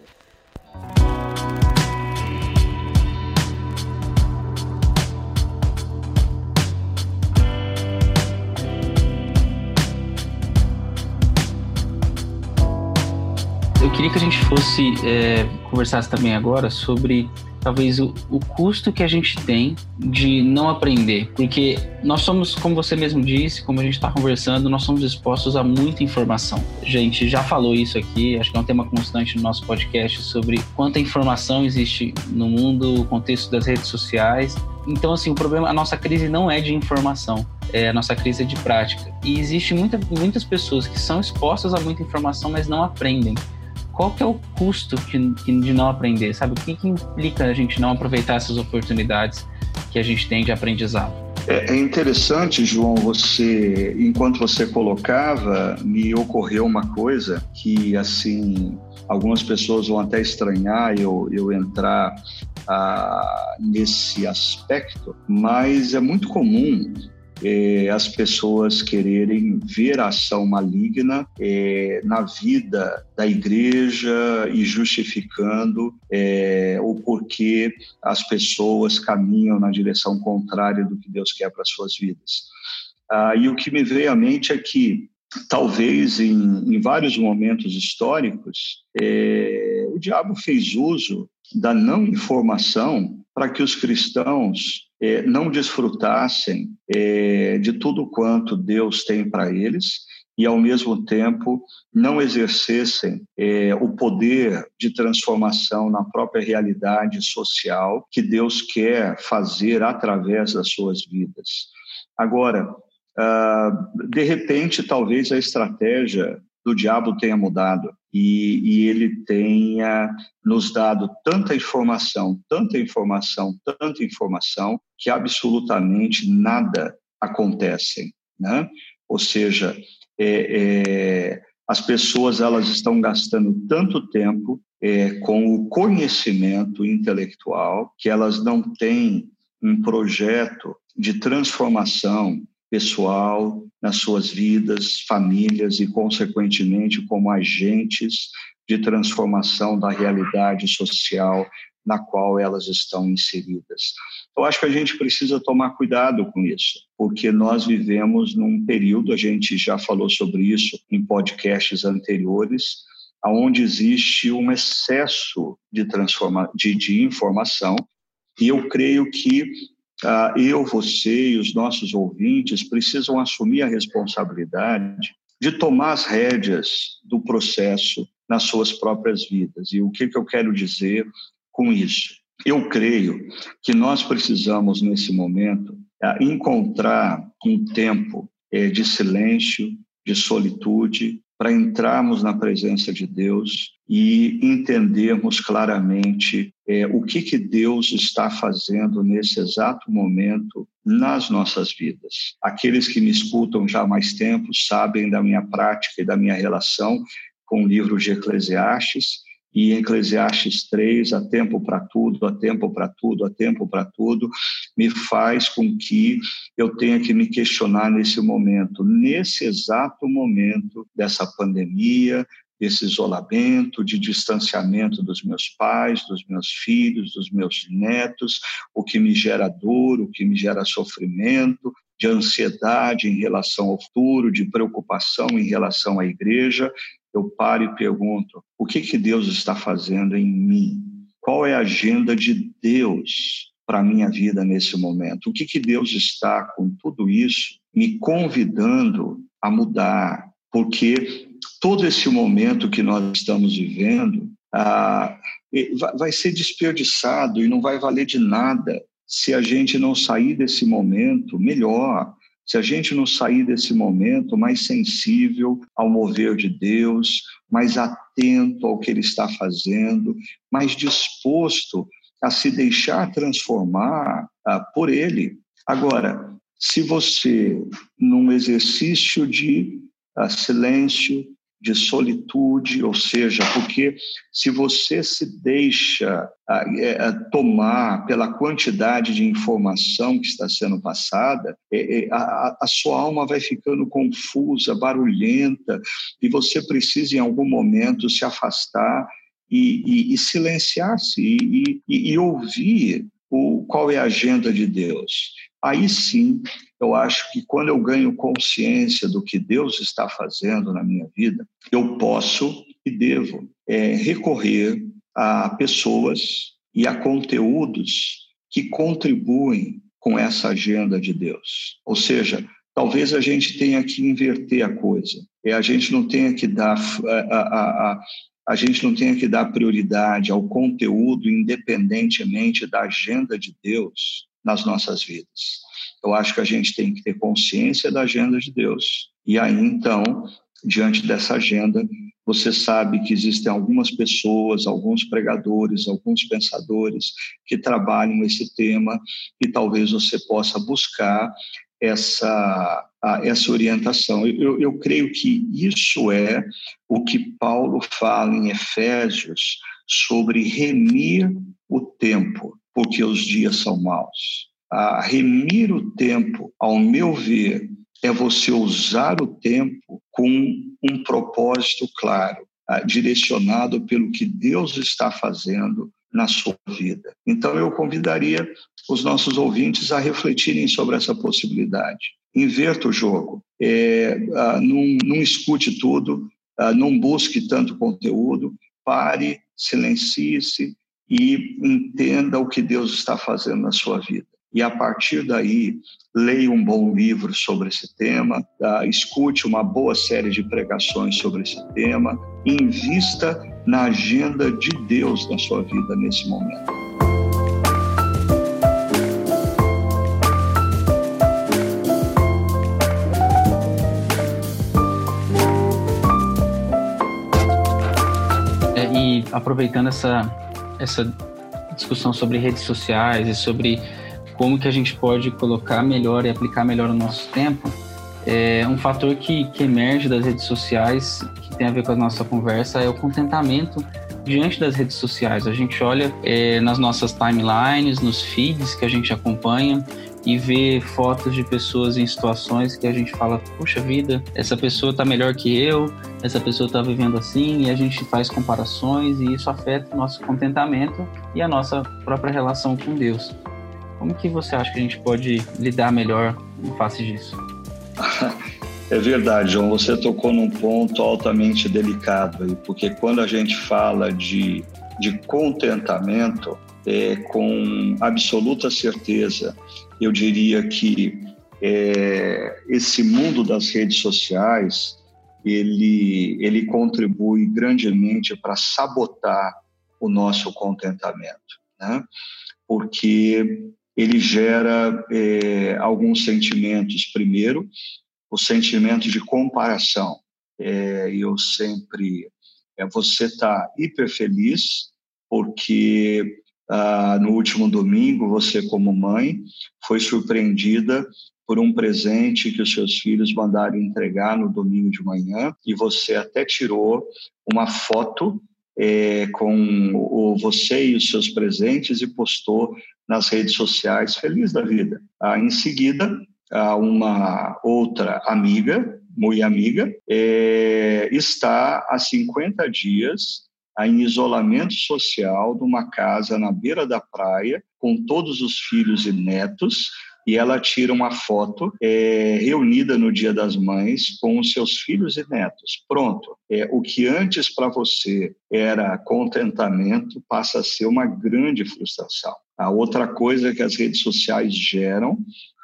Queria que a gente fosse é, conversasse também agora sobre talvez o, o, custo que a gente tem de não aprender, porque nós somos, como você mesmo disse, como a gente está conversando, nós somos expostos a muita informação. A gente já falou isso aqui, acho que é um tema constante no nosso podcast sobre quanta informação existe no mundo, o contexto das redes sociais. Então, assim, o problema, a nossa crise não é de informação, é a nossa crise é de prática. E existe muita, muitas pessoas que são expostas a muita informação, mas não aprendem qual que é o custo de não aprender, sabe? O que, que implica a gente não aproveitar essas oportunidades que a gente tem de aprendizado? É, é interessante, João, você, enquanto você colocava, me ocorreu uma coisa que, assim, algumas pessoas vão até estranhar eu, eu entrar ah, nesse aspecto, mas é muito comum é, as pessoas quererem ver a ação maligna é, na vida da igreja e justificando é, o porquê as pessoas caminham na direção contrária do que Deus quer para as suas vidas. Ah, e o que me veio à mente é que talvez em, em vários momentos históricos é, o diabo fez uso da não informação para que os cristãos é, não desfrutassem é, de tudo quanto Deus tem para eles e, ao mesmo tempo, não exercessem é, o poder de transformação na própria realidade social que Deus quer fazer através das suas vidas. Agora, ah, de repente, talvez a estratégia do diabo tenha mudado e, e, ele tenha nos dado tanta informação, tanta informação, tanta informação, que absolutamente nada acontece. Né? Ou seja, é, é, as pessoas elas estão gastando tanto tempo é, com o conhecimento intelectual que elas não têm um projeto de transformação, pessoal, nas suas vidas, famílias e, consequentemente, como agentes de transformação da realidade social na qual elas estão inseridas. Eu acho que a gente precisa tomar cuidado com isso, porque nós vivemos num período, a gente já falou sobre isso em podcasts anteriores, onde existe um excesso de, transforma de, de informação, e eu creio que eu, você e os nossos ouvintes precisam assumir a responsabilidade de tomar as rédeas do processo nas suas próprias vidas. E o que, que eu quero dizer com isso? Eu creio que nós precisamos, nesse momento, ah, encontrar um tempo eh, de silêncio, de solitude, para entrarmos na presença de Deus e entendermos claramente é, o que, que Deus está fazendo nesse exato momento nas nossas vidas. Aqueles que me escutam já há mais tempo sabem da minha prática e da minha relação com o livro de Eclesiastes, e Eclesiastes 3, há tempo para tudo, há tempo para tudo, há tempo para tudo, me faz com que eu tenha que me questionar nesse momento, nesse exato momento dessa pandemia, desse isolamento, de distanciamento dos meus pais, dos meus filhos, dos meus netos, o que me gera dor, o que me gera sofrimento, de ansiedade em relação ao futuro, de preocupação em relação à igreja, eu paro e pergunto: o que, que Deus está fazendo em mim? Qual é a agenda de Deus para a minha vida nesse momento? O que, que Deus está, com tudo isso, me convidando a mudar? Porque todo esse momento que nós estamos vivendo ah, vai ser desperdiçado e não vai valer de nada se a gente não sair desse momento melhor, se a gente não sair desse momento mais sensível ao mover de Deus, mais atento ao que Ele está fazendo, mais disposto a se deixar transformar ah, por Ele. Agora, se você, num exercício de ah, silêncio, de solitude, ou seja, porque se você se deixa é, tomar pela quantidade de informação que está sendo passada, é, é, a, a, sua alma vai ficando confusa, barulhenta, e você precisa em algum momento se afastar e, e, e silenciar-se e, e, ouvir o, qual é a agenda de Deus. Aí sim eu acho que quando eu ganho consciência do que Deus está fazendo na minha vida, eu posso e devo é, recorrer a pessoas e a conteúdos que contribuem com essa agenda de Deus. Ou seja, talvez a gente tenha que inverter a coisa. É, a gente não tenha que dar a, a, a, a gente não tenha que dar prioridade ao conteúdo independentemente da agenda de Deus nas nossas vidas. Eu acho que a gente tem que ter consciência da agenda de Deus. E aí, então, diante dessa agenda, você sabe que existem algumas pessoas, alguns pregadores, alguns pensadores que trabalham esse tema e talvez você possa buscar essa, essa orientação. Eu, eu creio que isso é o que Paulo fala em Efésios sobre remir o tempo, porque os dias são maus a remir o tempo, ao meu ver, é você usar o tempo com um propósito claro, direcionado pelo que Deus está fazendo na sua vida. Então, eu convidaria os nossos ouvintes a refletirem sobre essa possibilidade. Inverta o jogo, é, não, não escute tudo, não busque tanto conteúdo, pare, silencie-se e entenda o que Deus está fazendo na sua vida e a partir daí leia um bom livro sobre esse tema, tá? escute uma boa série de pregações sobre esse tema, invista na agenda de Deus na sua vida nesse momento. É, e aproveitando essa, essa discussão sobre redes sociais e sobre como que a gente pode colocar melhor e aplicar melhor o nosso tempo, é um fator que, que emerge das redes sociais, que tem a ver com a nossa conversa, é o contentamento diante das redes sociais. A gente olha é, nas nossas timelines, nos feeds que a gente acompanha e vê fotos de pessoas em situações que a gente fala, puxa vida, essa pessoa está melhor que eu, essa pessoa está vivendo assim, e a gente faz comparações e isso afeta o nosso contentamento e a nossa própria relação com Deus. Como que você acha que a gente pode lidar melhor em face disso? <laughs> É verdade, João. Você tocou num ponto altamente delicado aí, porque quando a gente fala de, de contentamento, é, com absoluta certeza, eu diria que é, esse mundo das redes sociais ele, ele contribui grandemente para sabotar o nosso contentamento, né? porque ele gera é, alguns sentimentos. Primeiro, o sentimento de comparação. É, eu sempre. É, você está hiper feliz porque ah, no último domingo, você, como mãe, foi surpreendida por um presente que os seus filhos mandaram entregar no domingo de manhã e você até tirou uma foto é, com o, você e os seus presentes e postou nas redes sociais, feliz da vida. Ah, em seguida, ah, uma outra amiga, muito amiga, é, está há 50 dias em isolamento social numa casa na beira da praia, com todos os filhos e netos, e ela tira uma foto é, reunida no Dia das Mães com os seus filhos e netos. Pronto. É, o que antes para você era contentamento passa a ser uma grande frustração. A outra coisa que as redes sociais geram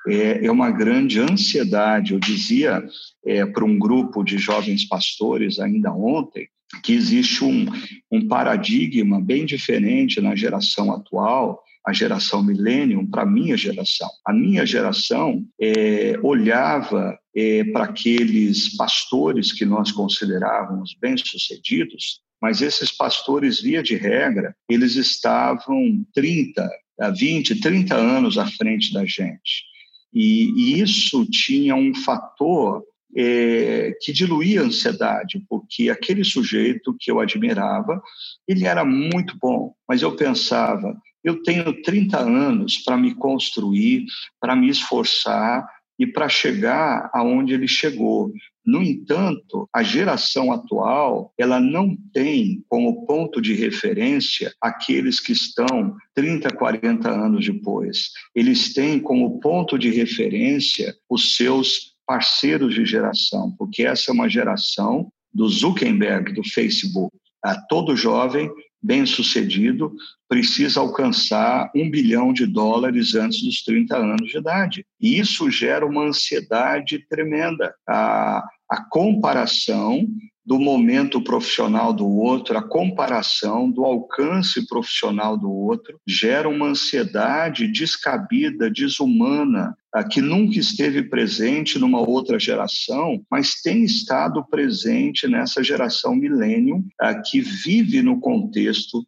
é, é uma grande ansiedade. Eu dizia é, para um grupo de jovens pastores ainda ontem que existe um, um paradigma bem diferente na geração atual a geração millennium para a minha geração. A minha geração é, olhava é, para aqueles pastores que nós considerávamos bem-sucedidos, mas esses pastores, via de regra, eles estavam 30, 20, 30 anos à frente da gente. E, e isso tinha um fator é, que diluía a ansiedade, porque aquele sujeito que eu admirava, ele era muito bom, mas eu pensava, eu tenho 30 anos para me construir, para me esforçar e para chegar aonde ele chegou. No entanto, a geração atual, ela não tem como ponto de referência aqueles que estão 30, 40 anos depois. Eles têm como ponto de referência os seus parceiros de geração, porque essa é uma geração do Zuckerberg, do Facebook. A todo jovem bem-sucedido precisa alcançar um bilhão de dólares antes dos 30 anos de idade. E isso gera uma ansiedade tremenda. A, a comparação do momento profissional do outro, a comparação do alcance profissional do outro, gera uma ansiedade descabida, desumana, que nunca esteve presente numa outra geração, mas tem estado presente nessa geração milênio que vive no contexto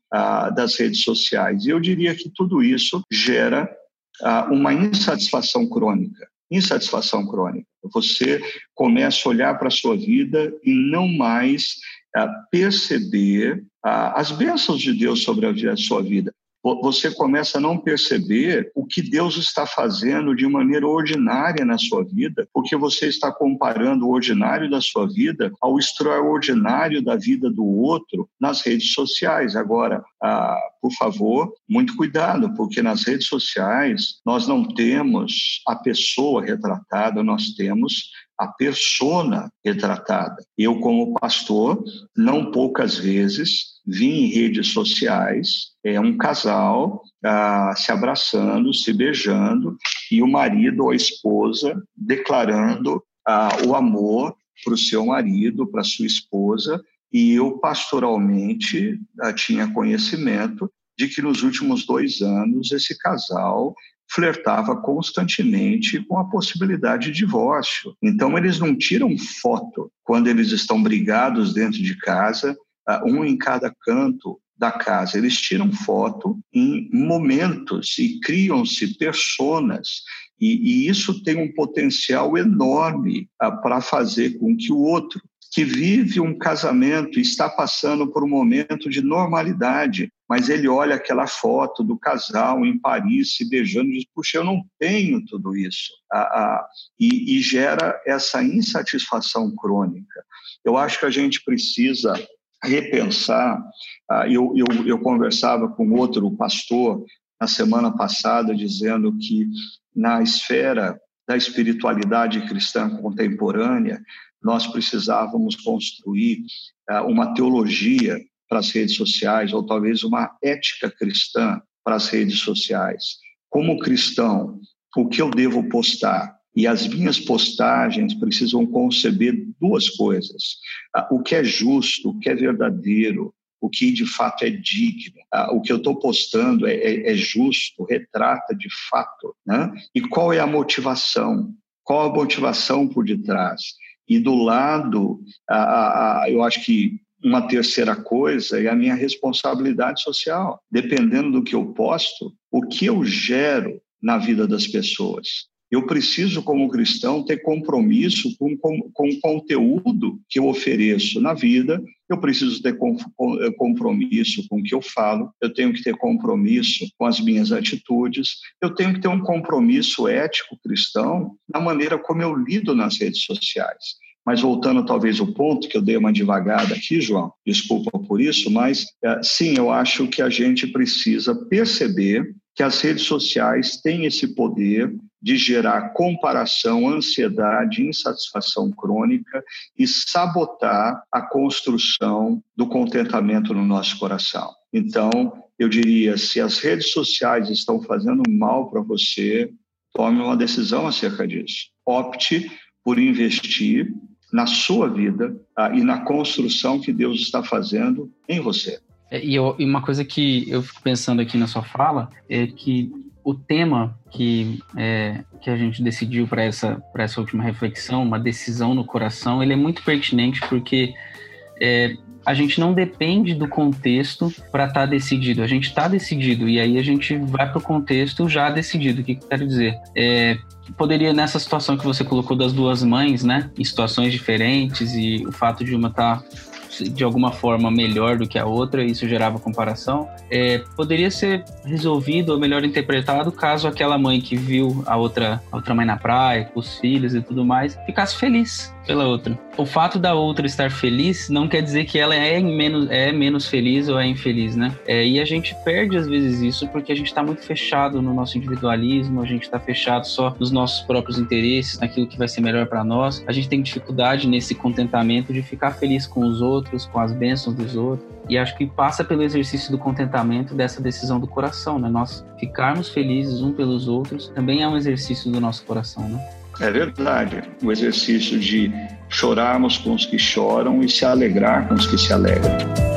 das redes sociais. E eu diria que tudo isso gera uma insatisfação crônica insatisfação crônica. Você começa a olhar para a sua vida e não mais uh, perceber uh, as bênçãos de Deus sobre a sua vida você começa a não perceber o que Deus está fazendo de maneira ordinária na sua vida, porque você está comparando o ordinário da sua vida ao extraordinário da vida do outro nas redes sociais. Agora, ah, por favor, muito cuidado, porque nas redes sociais nós não temos a pessoa retratada, nós temos a persona retratada. Eu, como pastor, não poucas vezes vi em redes sociais é, um casal ah, se abraçando, se beijando, e o marido ou a esposa declarando ah, o amor para o seu marido, para sua esposa, e eu pastoralmente ah, tinha conhecimento de que nos últimos dois anos esse casal flertava constantemente com a possibilidade de divórcio. Então, eles não tiram foto quando eles estão brigados dentro de casa, um em cada canto da casa. Eles tiram foto em momentos e criam-se personas. E, e, isso tem um potencial enorme ah, para fazer com que o outro que vive um casamento está passando por um momento de normalidade, mas ele olha aquela foto do casal em Paris se beijando e diz: Puxa, eu não tenho tudo isso. Ah, ah, e, e gera essa insatisfação crônica. Eu acho que a gente precisa repensar. Ah, eu, eu, eu conversava com outro pastor na semana passada, dizendo que na esfera da espiritualidade cristã contemporânea, nós precisávamos construir uh, uma teologia para as redes sociais, ou talvez uma ética cristã para as redes sociais. Como cristão, o que eu devo postar? E as minhas postagens precisam conceber duas coisas: uh, o que é justo, o que é verdadeiro, o que de fato é digno, uh, o que eu estou postando é, é, é, justo, retrata de fato, né? E qual é a motivação? Qual a motivação por detrás? E do lado, a, a, eu acho que uma terceira coisa é a minha responsabilidade social. Dependendo do que eu posto, o que eu gero na vida das pessoas. Eu preciso, como cristão, ter compromisso com, com, com o conteúdo que eu ofereço na vida. Eu preciso ter com, eh, compromisso com o que eu falo. Eu tenho que ter compromisso com as minhas atitudes. Eu tenho que ter um compromisso ético cristão na maneira como eu lido nas redes sociais. Mas voltando talvez ao ponto que eu dei uma devagada aqui, João, desculpa por isso, mas é, sim, eu acho que a gente precisa perceber que as redes sociais têm esse poder de gerar comparação, ansiedade, insatisfação crônica e sabotar a construção do contentamento no nosso coração. Então, eu diria, se as redes sociais estão fazendo mal para você, tome uma decisão acerca disso. Opte por investir na sua vida ah, e na construção que Deus está fazendo em você. É, e, eu, e, uma coisa que eu fico pensando aqui na sua fala é que o tema que, é, que a gente decidiu para essa, essa última reflexão, uma decisão no coração, ele é muito pertinente porque é, a gente não depende do contexto para estar tá decidido. A gente está decidido e aí a gente vai para o contexto já decidido. O que, que eu quero dizer? É, poderia, nessa situação que você colocou das duas mães, né, em situações diferentes e o fato de uma estar tá de alguma forma melhor do que a outra, isso gerava comparação, é, poderia ser resolvido ou melhor interpretado caso aquela mãe que viu a outra, a outra mãe na praia, com os filhos e tudo mais, ficasse feliz pela outra. O fato da outra estar feliz não quer dizer que ela é menos, é menos feliz ou é infeliz, né? É, e a gente perde às vezes isso porque a gente está muito fechado no nosso individualismo, a gente está fechado só nos nossos próprios interesses, naquilo que vai ser melhor para nós. A gente tem dificuldade nesse contentamento de ficar feliz com os outros, com as bênçãos dos outros. E acho que passa pelo exercício do contentamento dessa decisão do coração, né? Nós ficarmos felizes um pelos outros também é um exercício do nosso coração, né? É verdade. O exercício de chorarmos com os que choram e se alegrar com os que se alegram.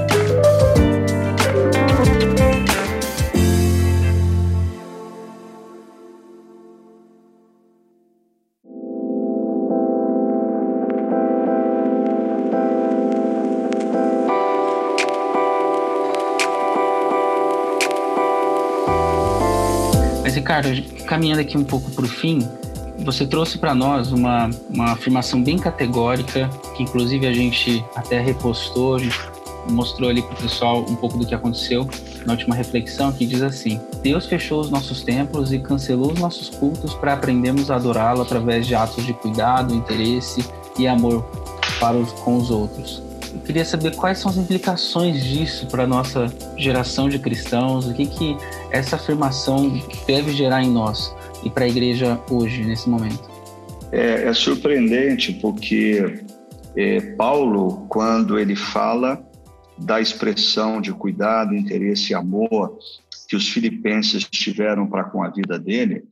Ricardo, caminhando aqui um pouco para o fim, você trouxe para nós uma, uma afirmação bem categórica, que inclusive a gente até repostou, a gente mostrou ali para o pessoal um pouco do que aconteceu na última reflexão, que diz assim: Deus fechou os nossos templos e cancelou os nossos cultos para aprendermos a adorá-lo através de atos de cuidado, interesse e amor para os, com os outros. Eu queria saber quais são as implicações disso para nossa geração de cristãos, o que, que essa afirmação deve gerar em nós e para a igreja hoje, nesse momento? É, é surpreendente porque é, Paulo, quando ele fala da expressão de cuidado, interesse e amor que os filipenses tiveram para com a vida dele,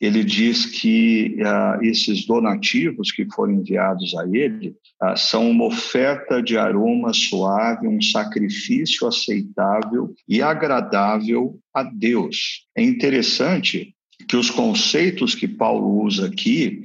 ele diz que ah, esses donativos que foram enviados a ele ah, são uma oferta de aroma suave, um sacrifício aceitável e agradável a Deus. É interessante que os conceitos que Paulo usa aqui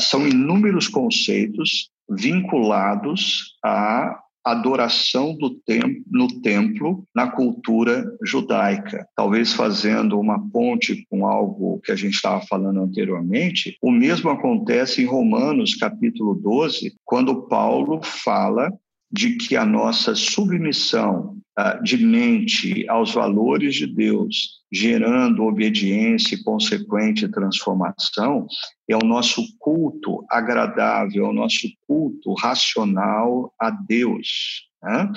são inúmeros conceitos vinculados à adoração do templo, no templo na cultura judaica. Talvez fazendo uma ponte com algo que a gente estava falando anteriormente, o mesmo acontece em Romanos capítulo 12, quando Paulo fala de que a nossa submissão uh, de mente aos valores de Deus, gerando obediência e consequente transformação, é o nosso culto agradável, é o nosso culto racional a Deus. Né?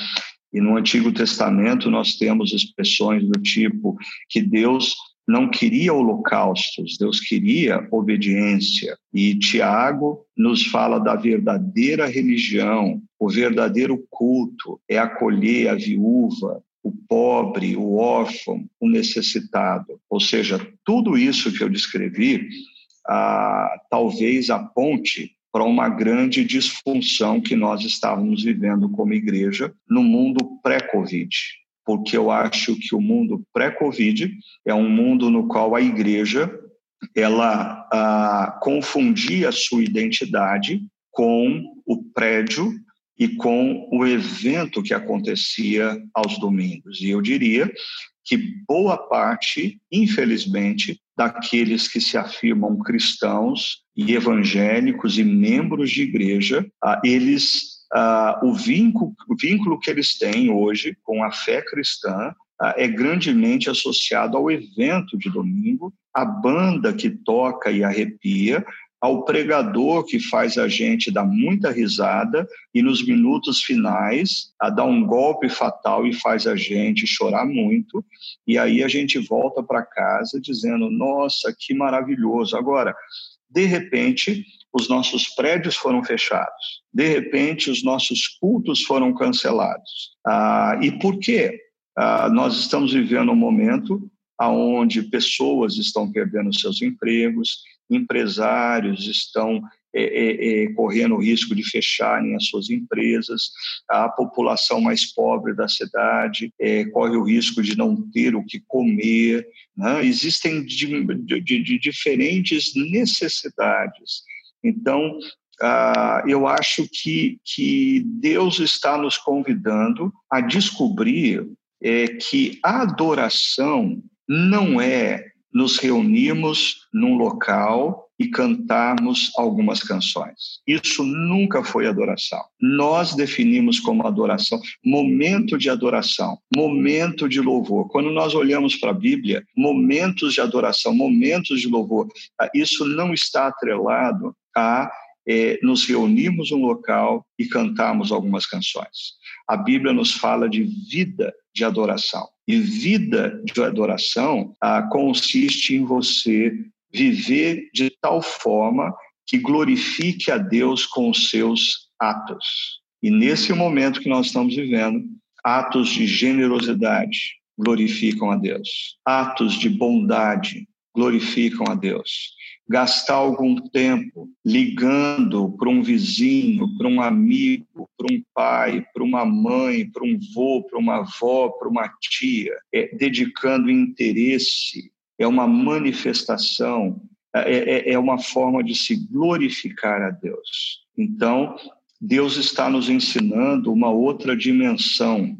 E no Antigo Testamento nós temos expressões do tipo que Deus não queria holocaustos, Deus queria obediência. E Tiago nos fala da verdadeira religião, o verdadeiro culto é acolher a viúva, o pobre, o órfão, o necessitado. Ou seja, tudo isso que eu descrevi, ah, talvez aponte para uma grande disfunção que nós estávamos vivendo como igreja no mundo pré-Covid porque eu acho que o mundo pré-Covid é um mundo no qual a igreja ela ah, confundia a sua identidade com o prédio e com o evento que acontecia aos domingos. E eu diria que boa parte, infelizmente, daqueles que se afirmam cristãos e evangélicos e membros de igreja, ah, eles ah, o, vínculo, o vínculo que eles têm hoje com a fé cristã ah, é grandemente associado ao evento de domingo, a banda que toca e arrepia, ao pregador que faz a gente dar muita risada e nos minutos finais a dar um golpe fatal e faz a gente chorar muito. E aí a gente volta para casa dizendo nossa que maravilhoso. Agora de repente os nossos prédios foram fechados. De repente os nossos cultos foram cancelados. Ah, e por quê? Ah, nós estamos vivendo um momento aonde pessoas estão perdendo seus empregos empresários estão é, é, é, correndo o risco de fecharem as suas empresas, a população mais pobre da cidade é, corre o risco de não ter o que comer. Né? Existem de, de, de diferentes necessidades. Então, ah, eu acho que, que Deus está nos convidando a descobrir é, que a adoração não é nos reunirmos num local e cantarmos algumas canções. Isso nunca foi adoração. Nós definimos como adoração momento de adoração, momento de louvor. Quando nós olhamos para a Bíblia, momentos de adoração, momentos de louvor, ah, isso não está atrelado a é, nos reunirmos num local e cantarmos algumas canções. A Bíblia nos fala de vida de adoração. E vida de adoração ah, consiste em você viver de tal forma que glorifique a Deus com os seus atos. E nesse momento que nós estamos vivendo, atos de generosidade glorificam a Deus, atos de bondade glorificam a Deus, gastar algum tempo ligando para um vizinho, para um amigo, para um pai, para uma mãe, para um vô, para uma avó, para uma tia, é, dedicando interesse, é uma manifestação, é, é, é uma forma de se glorificar a Deus. Então, Deus está nos ensinando uma outra dimensão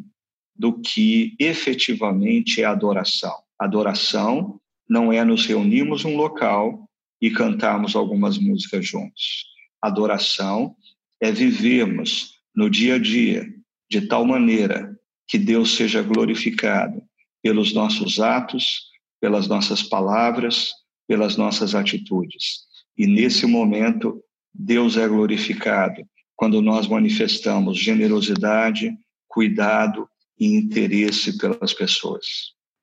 do que efetivamente é adoração. Adoração não é nos reunirmos num local e cantarmos algumas músicas juntos. Adoração é vivermos no dia a dia de tal maneira que Deus seja glorificado pelos nossos atos, pelas nossas palavras, pelas nossas atitudes. E nesse momento, Deus é glorificado quando nós manifestamos generosidade, cuidado e interesse pelas pessoas.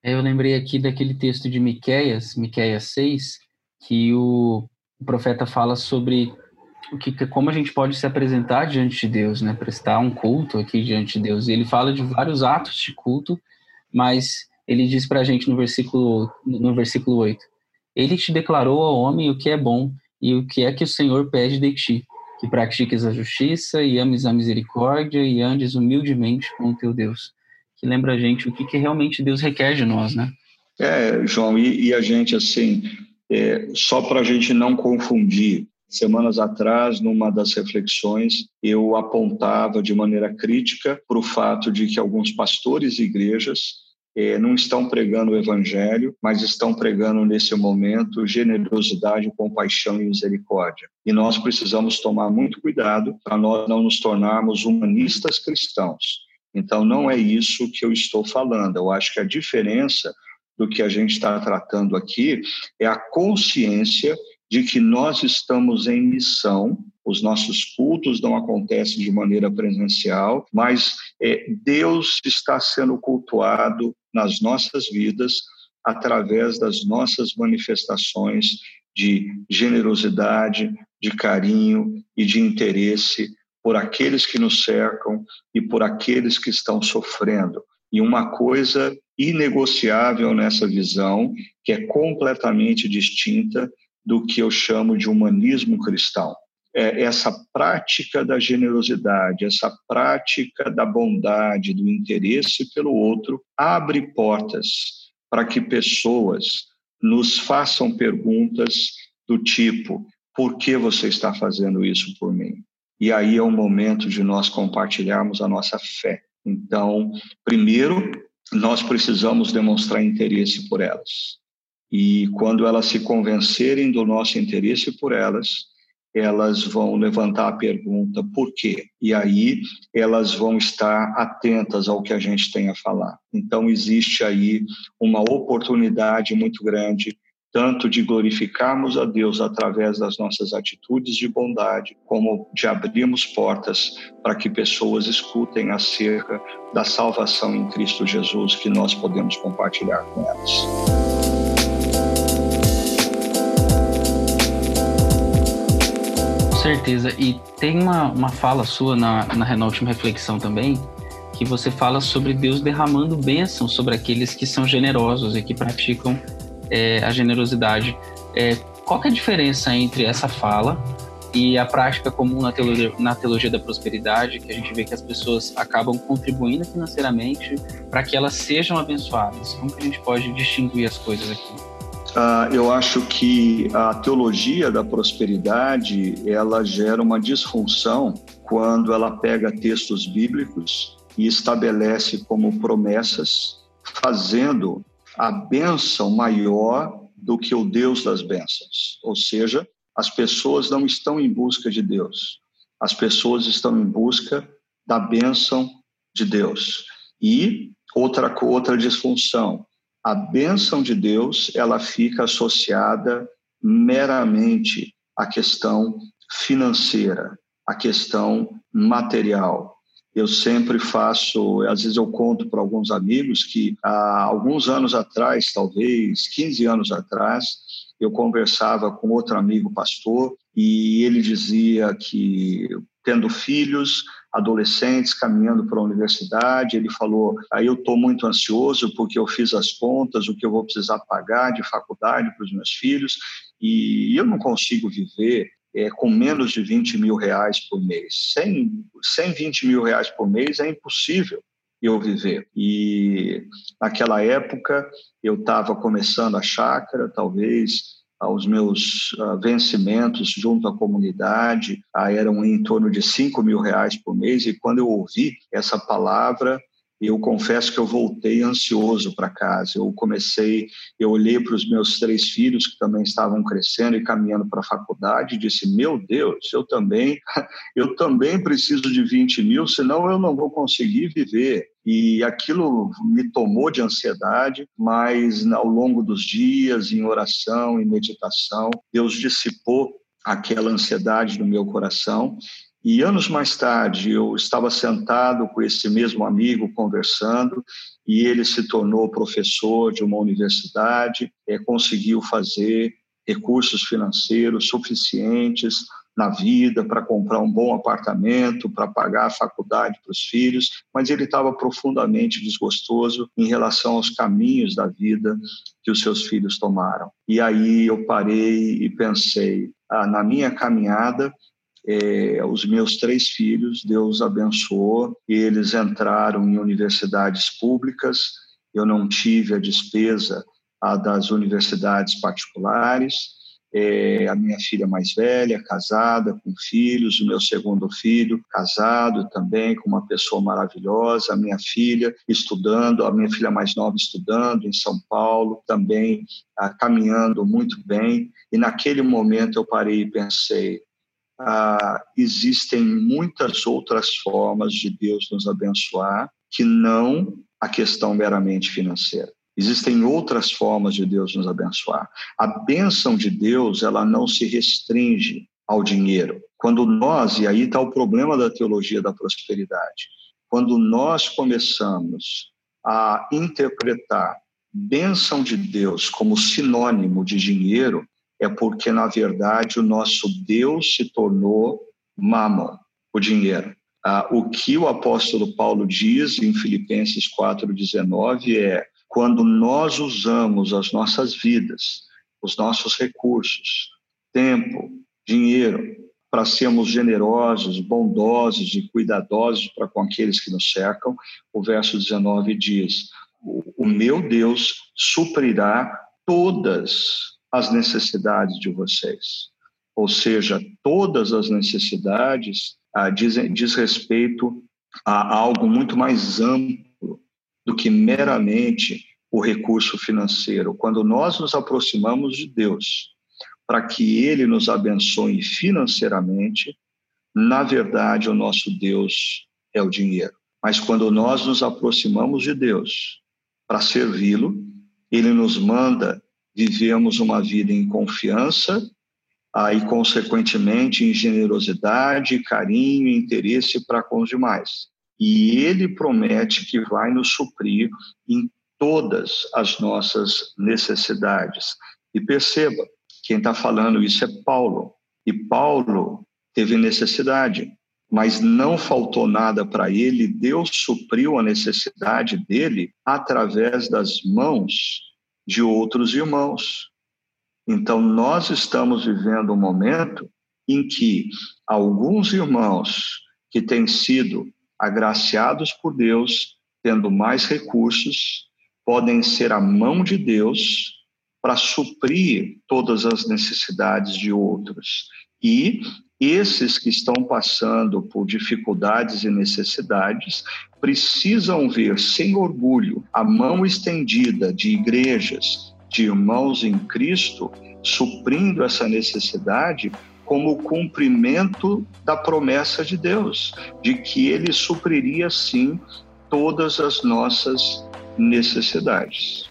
Eu lembrei aqui daquele texto de Miqueias, Miqueias 6, que o, profeta fala sobre o que, como a gente pode se apresentar diante de Deus, né? Prestar um culto aqui diante de Deus. E ele fala de vários atos de culto, mas ele diz para a gente no versículo, no versículo 8: Ele te declarou ao homem o que é bom e o que é que o Senhor pede de ti, que pratiques a justiça e ames a misericórdia e andes humildemente com o teu Deus. Que lembra a gente o que, que realmente Deus requer de nós, né? É, João, e, e a gente, assim, é, só para a gente não confundir, semanas atrás, numa das reflexões, eu apontava de maneira crítica para o fato de que alguns pastores e igrejas é, não estão pregando o evangelho, mas estão pregando nesse momento generosidade, compaixão e misericórdia. E nós precisamos tomar muito cuidado para nós não nos tornarmos humanistas cristãos. Então, não é isso que eu estou falando. Eu acho que a diferença do que a gente está tratando aqui é a consciência de que nós estamos em missão. Os nossos cultos não acontecem de maneira presencial, mas é, Deus está sendo cultuado nas nossas vidas através das nossas manifestações de generosidade, de carinho e de interesse por aqueles que nos cercam e por aqueles que estão sofrendo. E uma coisa inegociável nessa visão, que é completamente distinta do que eu chamo de humanismo cristão. É essa prática da generosidade, essa prática da bondade, do interesse pelo outro, abre portas para que pessoas nos façam perguntas do tipo: por que você está fazendo isso por mim? E aí é o momento de nós compartilharmos a nossa fé. Então, primeiro, nós precisamos demonstrar interesse por elas. E quando elas se convencerem do nosso interesse por elas, elas vão levantar a pergunta por quê? E aí elas vão estar atentas ao que a gente tem a falar. Então existe aí uma oportunidade muito grande tanto de glorificarmos a Deus através das nossas atitudes de bondade, como de abrirmos portas para que pessoas escutem acerca da salvação em Cristo Jesus que nós podemos compartilhar com elas. certeza. E tem uma, uma fala sua na, na, na última reflexão também, que você fala sobre Deus derramando bênção sobre aqueles que são generosos e que praticam é, a generosidade. É, qual é a diferença entre essa fala e a prática comum na teologia, na teologia da prosperidade, que a gente vê que as pessoas acabam contribuindo financeiramente para que elas sejam abençoadas? Como que a gente pode distinguir as coisas aqui? Uh, eu acho que a teologia da prosperidade ela gera uma disfunção quando ela pega textos bíblicos e estabelece como promessas, fazendo a bênção maior do que o Deus das bênçãos. Ou seja, as pessoas não estão em busca de Deus, as pessoas estão em busca da bênção de Deus. E outra outra disfunção, a bênção de Deus ela fica associada meramente à questão financeira, à questão material. Eu sempre faço, às vezes eu conto para alguns amigos que há alguns anos atrás, talvez 15 anos atrás, eu conversava com outro amigo pastor e ele dizia que tendo filhos, adolescentes caminhando para a universidade. Ele falou: aí eu estou muito ansioso porque eu fiz as contas, o que eu vou precisar pagar de faculdade para os meus filhos, e eu não consigo viver é, com menos de 20 mil reais por mês. Sem, sem 20 mil reais por mês é impossível eu viver. E naquela época eu estava começando a chácara, talvez aos meus uh, vencimentos junto à comunidade uh, eram em torno de 5 mil reais por mês e quando eu ouvi essa palavra eu confesso que eu voltei ansioso para casa. Eu comecei, eu olhei para os meus três filhos que também estavam crescendo e caminhando para a faculdade e disse: Meu Deus, eu também, <laughs> eu também preciso de 20 mil, senão eu não vou conseguir viver. E aquilo me tomou de ansiedade, mas ao longo dos dias, em oração, em meditação, Deus dissipou aquela ansiedade no meu coração e anos mais tarde, eu estava sentado com esse mesmo amigo conversando, e ele se tornou professor de uma universidade, é, conseguiu fazer recursos financeiros suficientes na vida para comprar um bom apartamento, para pagar a faculdade para os filhos, mas ele estava profundamente desgostoso em relação aos caminhos da vida que os seus filhos tomaram. E aí eu parei e pensei, ah, na minha caminhada é, os meus três filhos, Deus abençoou, eles entraram em universidades públicas, eu não tive a despesa a das universidades particulares. É, a minha filha mais velha, casada, com filhos, o meu segundo filho, casado também, com uma pessoa maravilhosa, a minha filha estudando, a minha filha mais nova estudando em São Paulo, também ah, caminhando muito bem. E naquele momento eu parei e pensei: ah, existem muitas outras formas de Deus nos abençoar que não a questão meramente financeira. Existem outras formas de Deus nos abençoar. A bênção de Deus, ela não se restringe ao dinheiro. Quando nós, e aí está o problema da teologia da prosperidade, quando nós começamos a interpretar bênção de Deus como sinônimo de dinheiro, é porque, na verdade, o nosso Deus se tornou mamon, o dinheiro. Ah, o que o apóstolo Paulo diz em Filipenses 4,19 é: quando nós usamos as nossas vidas, os nossos recursos, tempo, dinheiro, para sermos generosos, bondosos e cuidadosos para com aqueles que nos cercam, o verso 19 diz: O meu Deus suprirá todas as necessidades de vocês. Ou seja, todas as necessidades ah, diz, diz respeito a algo muito mais amplo do que meramente o recurso financeiro. Quando nós nos aproximamos de Deus para que Ele nos abençoe financeiramente, na verdade, o nosso Deus é o dinheiro. Mas quando nós nos aproximamos de Deus para servi-lo, Ele nos manda vivemos uma vida em confiança aí consequentemente, em generosidade, carinho e interesse para com os demais. E Ele promete que vai nos suprir em todas as nossas necessidades. E perceba, quem está falando isso é Paulo. E Paulo teve necessidade, mas não faltou nada para ele. Deus supriu a necessidade dele através das mãos de outros irmãos. Então, nós estamos vivendo um momento em que alguns irmãos que têm sido agraciados por Deus, tendo mais recursos, podem ser a mão de Deus para suprir todas as necessidades de outros. E esses que estão passando por dificuldades e necessidades precisam ver sem orgulho a mão estendida de igrejas, de irmãos em Cristo, suprindo essa necessidade como cumprimento da promessa de Deus, de que ele supriria sim todas as nossas necessidades.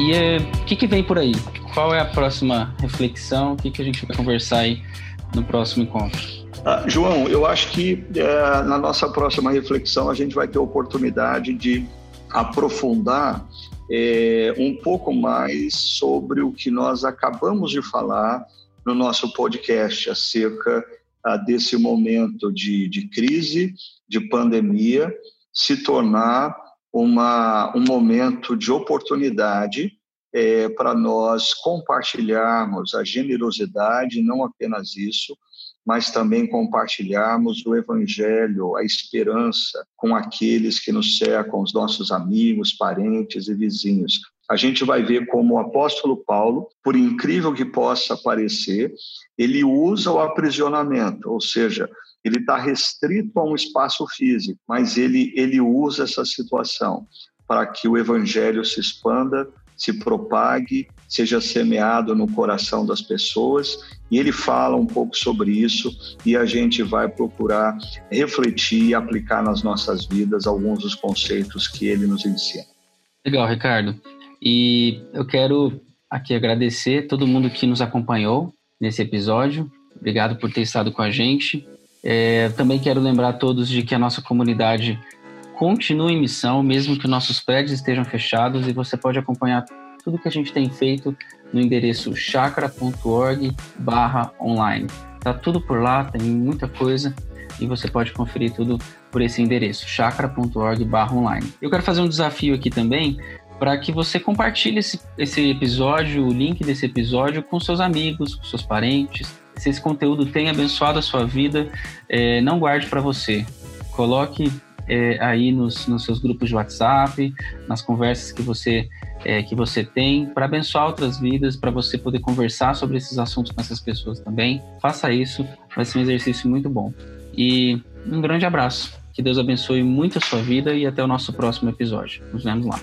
E eh, o que, que vem por aí? Qual é a próxima reflexão? O que, que a gente vai conversar aí no próximo encontro? Ah, João, eu acho que é, na nossa próxima reflexão a gente vai ter oportunidade de aprofundar é, um pouco mais sobre o que nós acabamos de falar no nosso podcast acerca ah, desse momento de, de crise, de pandemia, se tornar uma, um momento de oportunidade é, para nós compartilharmos a generosidade, não apenas isso, mas também compartilharmos o Evangelho, a esperança com aqueles que nos cercam, os nossos amigos, parentes e vizinhos. A gente vai ver como o apóstolo Paulo, por incrível que possa parecer, ele usa o aprisionamento, ou seja, ele está restrito a um espaço físico, mas ele, ele usa essa situação para que o evangelho se expanda, se propague, seja semeado no coração das pessoas. E ele fala um pouco sobre isso e a gente vai procurar refletir e aplicar nas nossas vidas alguns dos conceitos que ele nos ensina. Legal, Ricardo. E eu quero aqui agradecer todo mundo que nos acompanhou nesse episódio. Obrigado por ter estado com a gente. É, também quero lembrar a todos de que a nossa comunidade continua em missão, mesmo que nossos prédios estejam fechados, e você pode acompanhar tudo que a gente tem feito no endereço chakra.org online. Tá tudo por lá, tem muita coisa e você pode conferir tudo por esse endereço, chakra.org online. Eu quero fazer um desafio aqui também para que você compartilhe esse, esse episódio, o link desse episódio com seus amigos, com seus parentes, se esse conteúdo tem abençoado a sua vida, é, não guarde para você. Coloque é, aí nos, nos, seus grupos de WhatsApp, nas conversas que você, é, que você tem, para abençoar outras vidas, para você poder conversar sobre esses assuntos com essas pessoas também. Faça isso, vai ser um exercício muito bom. E um grande abraço. Que Deus abençoe muito a sua vida e até o nosso próximo episódio. Nos vemos lá.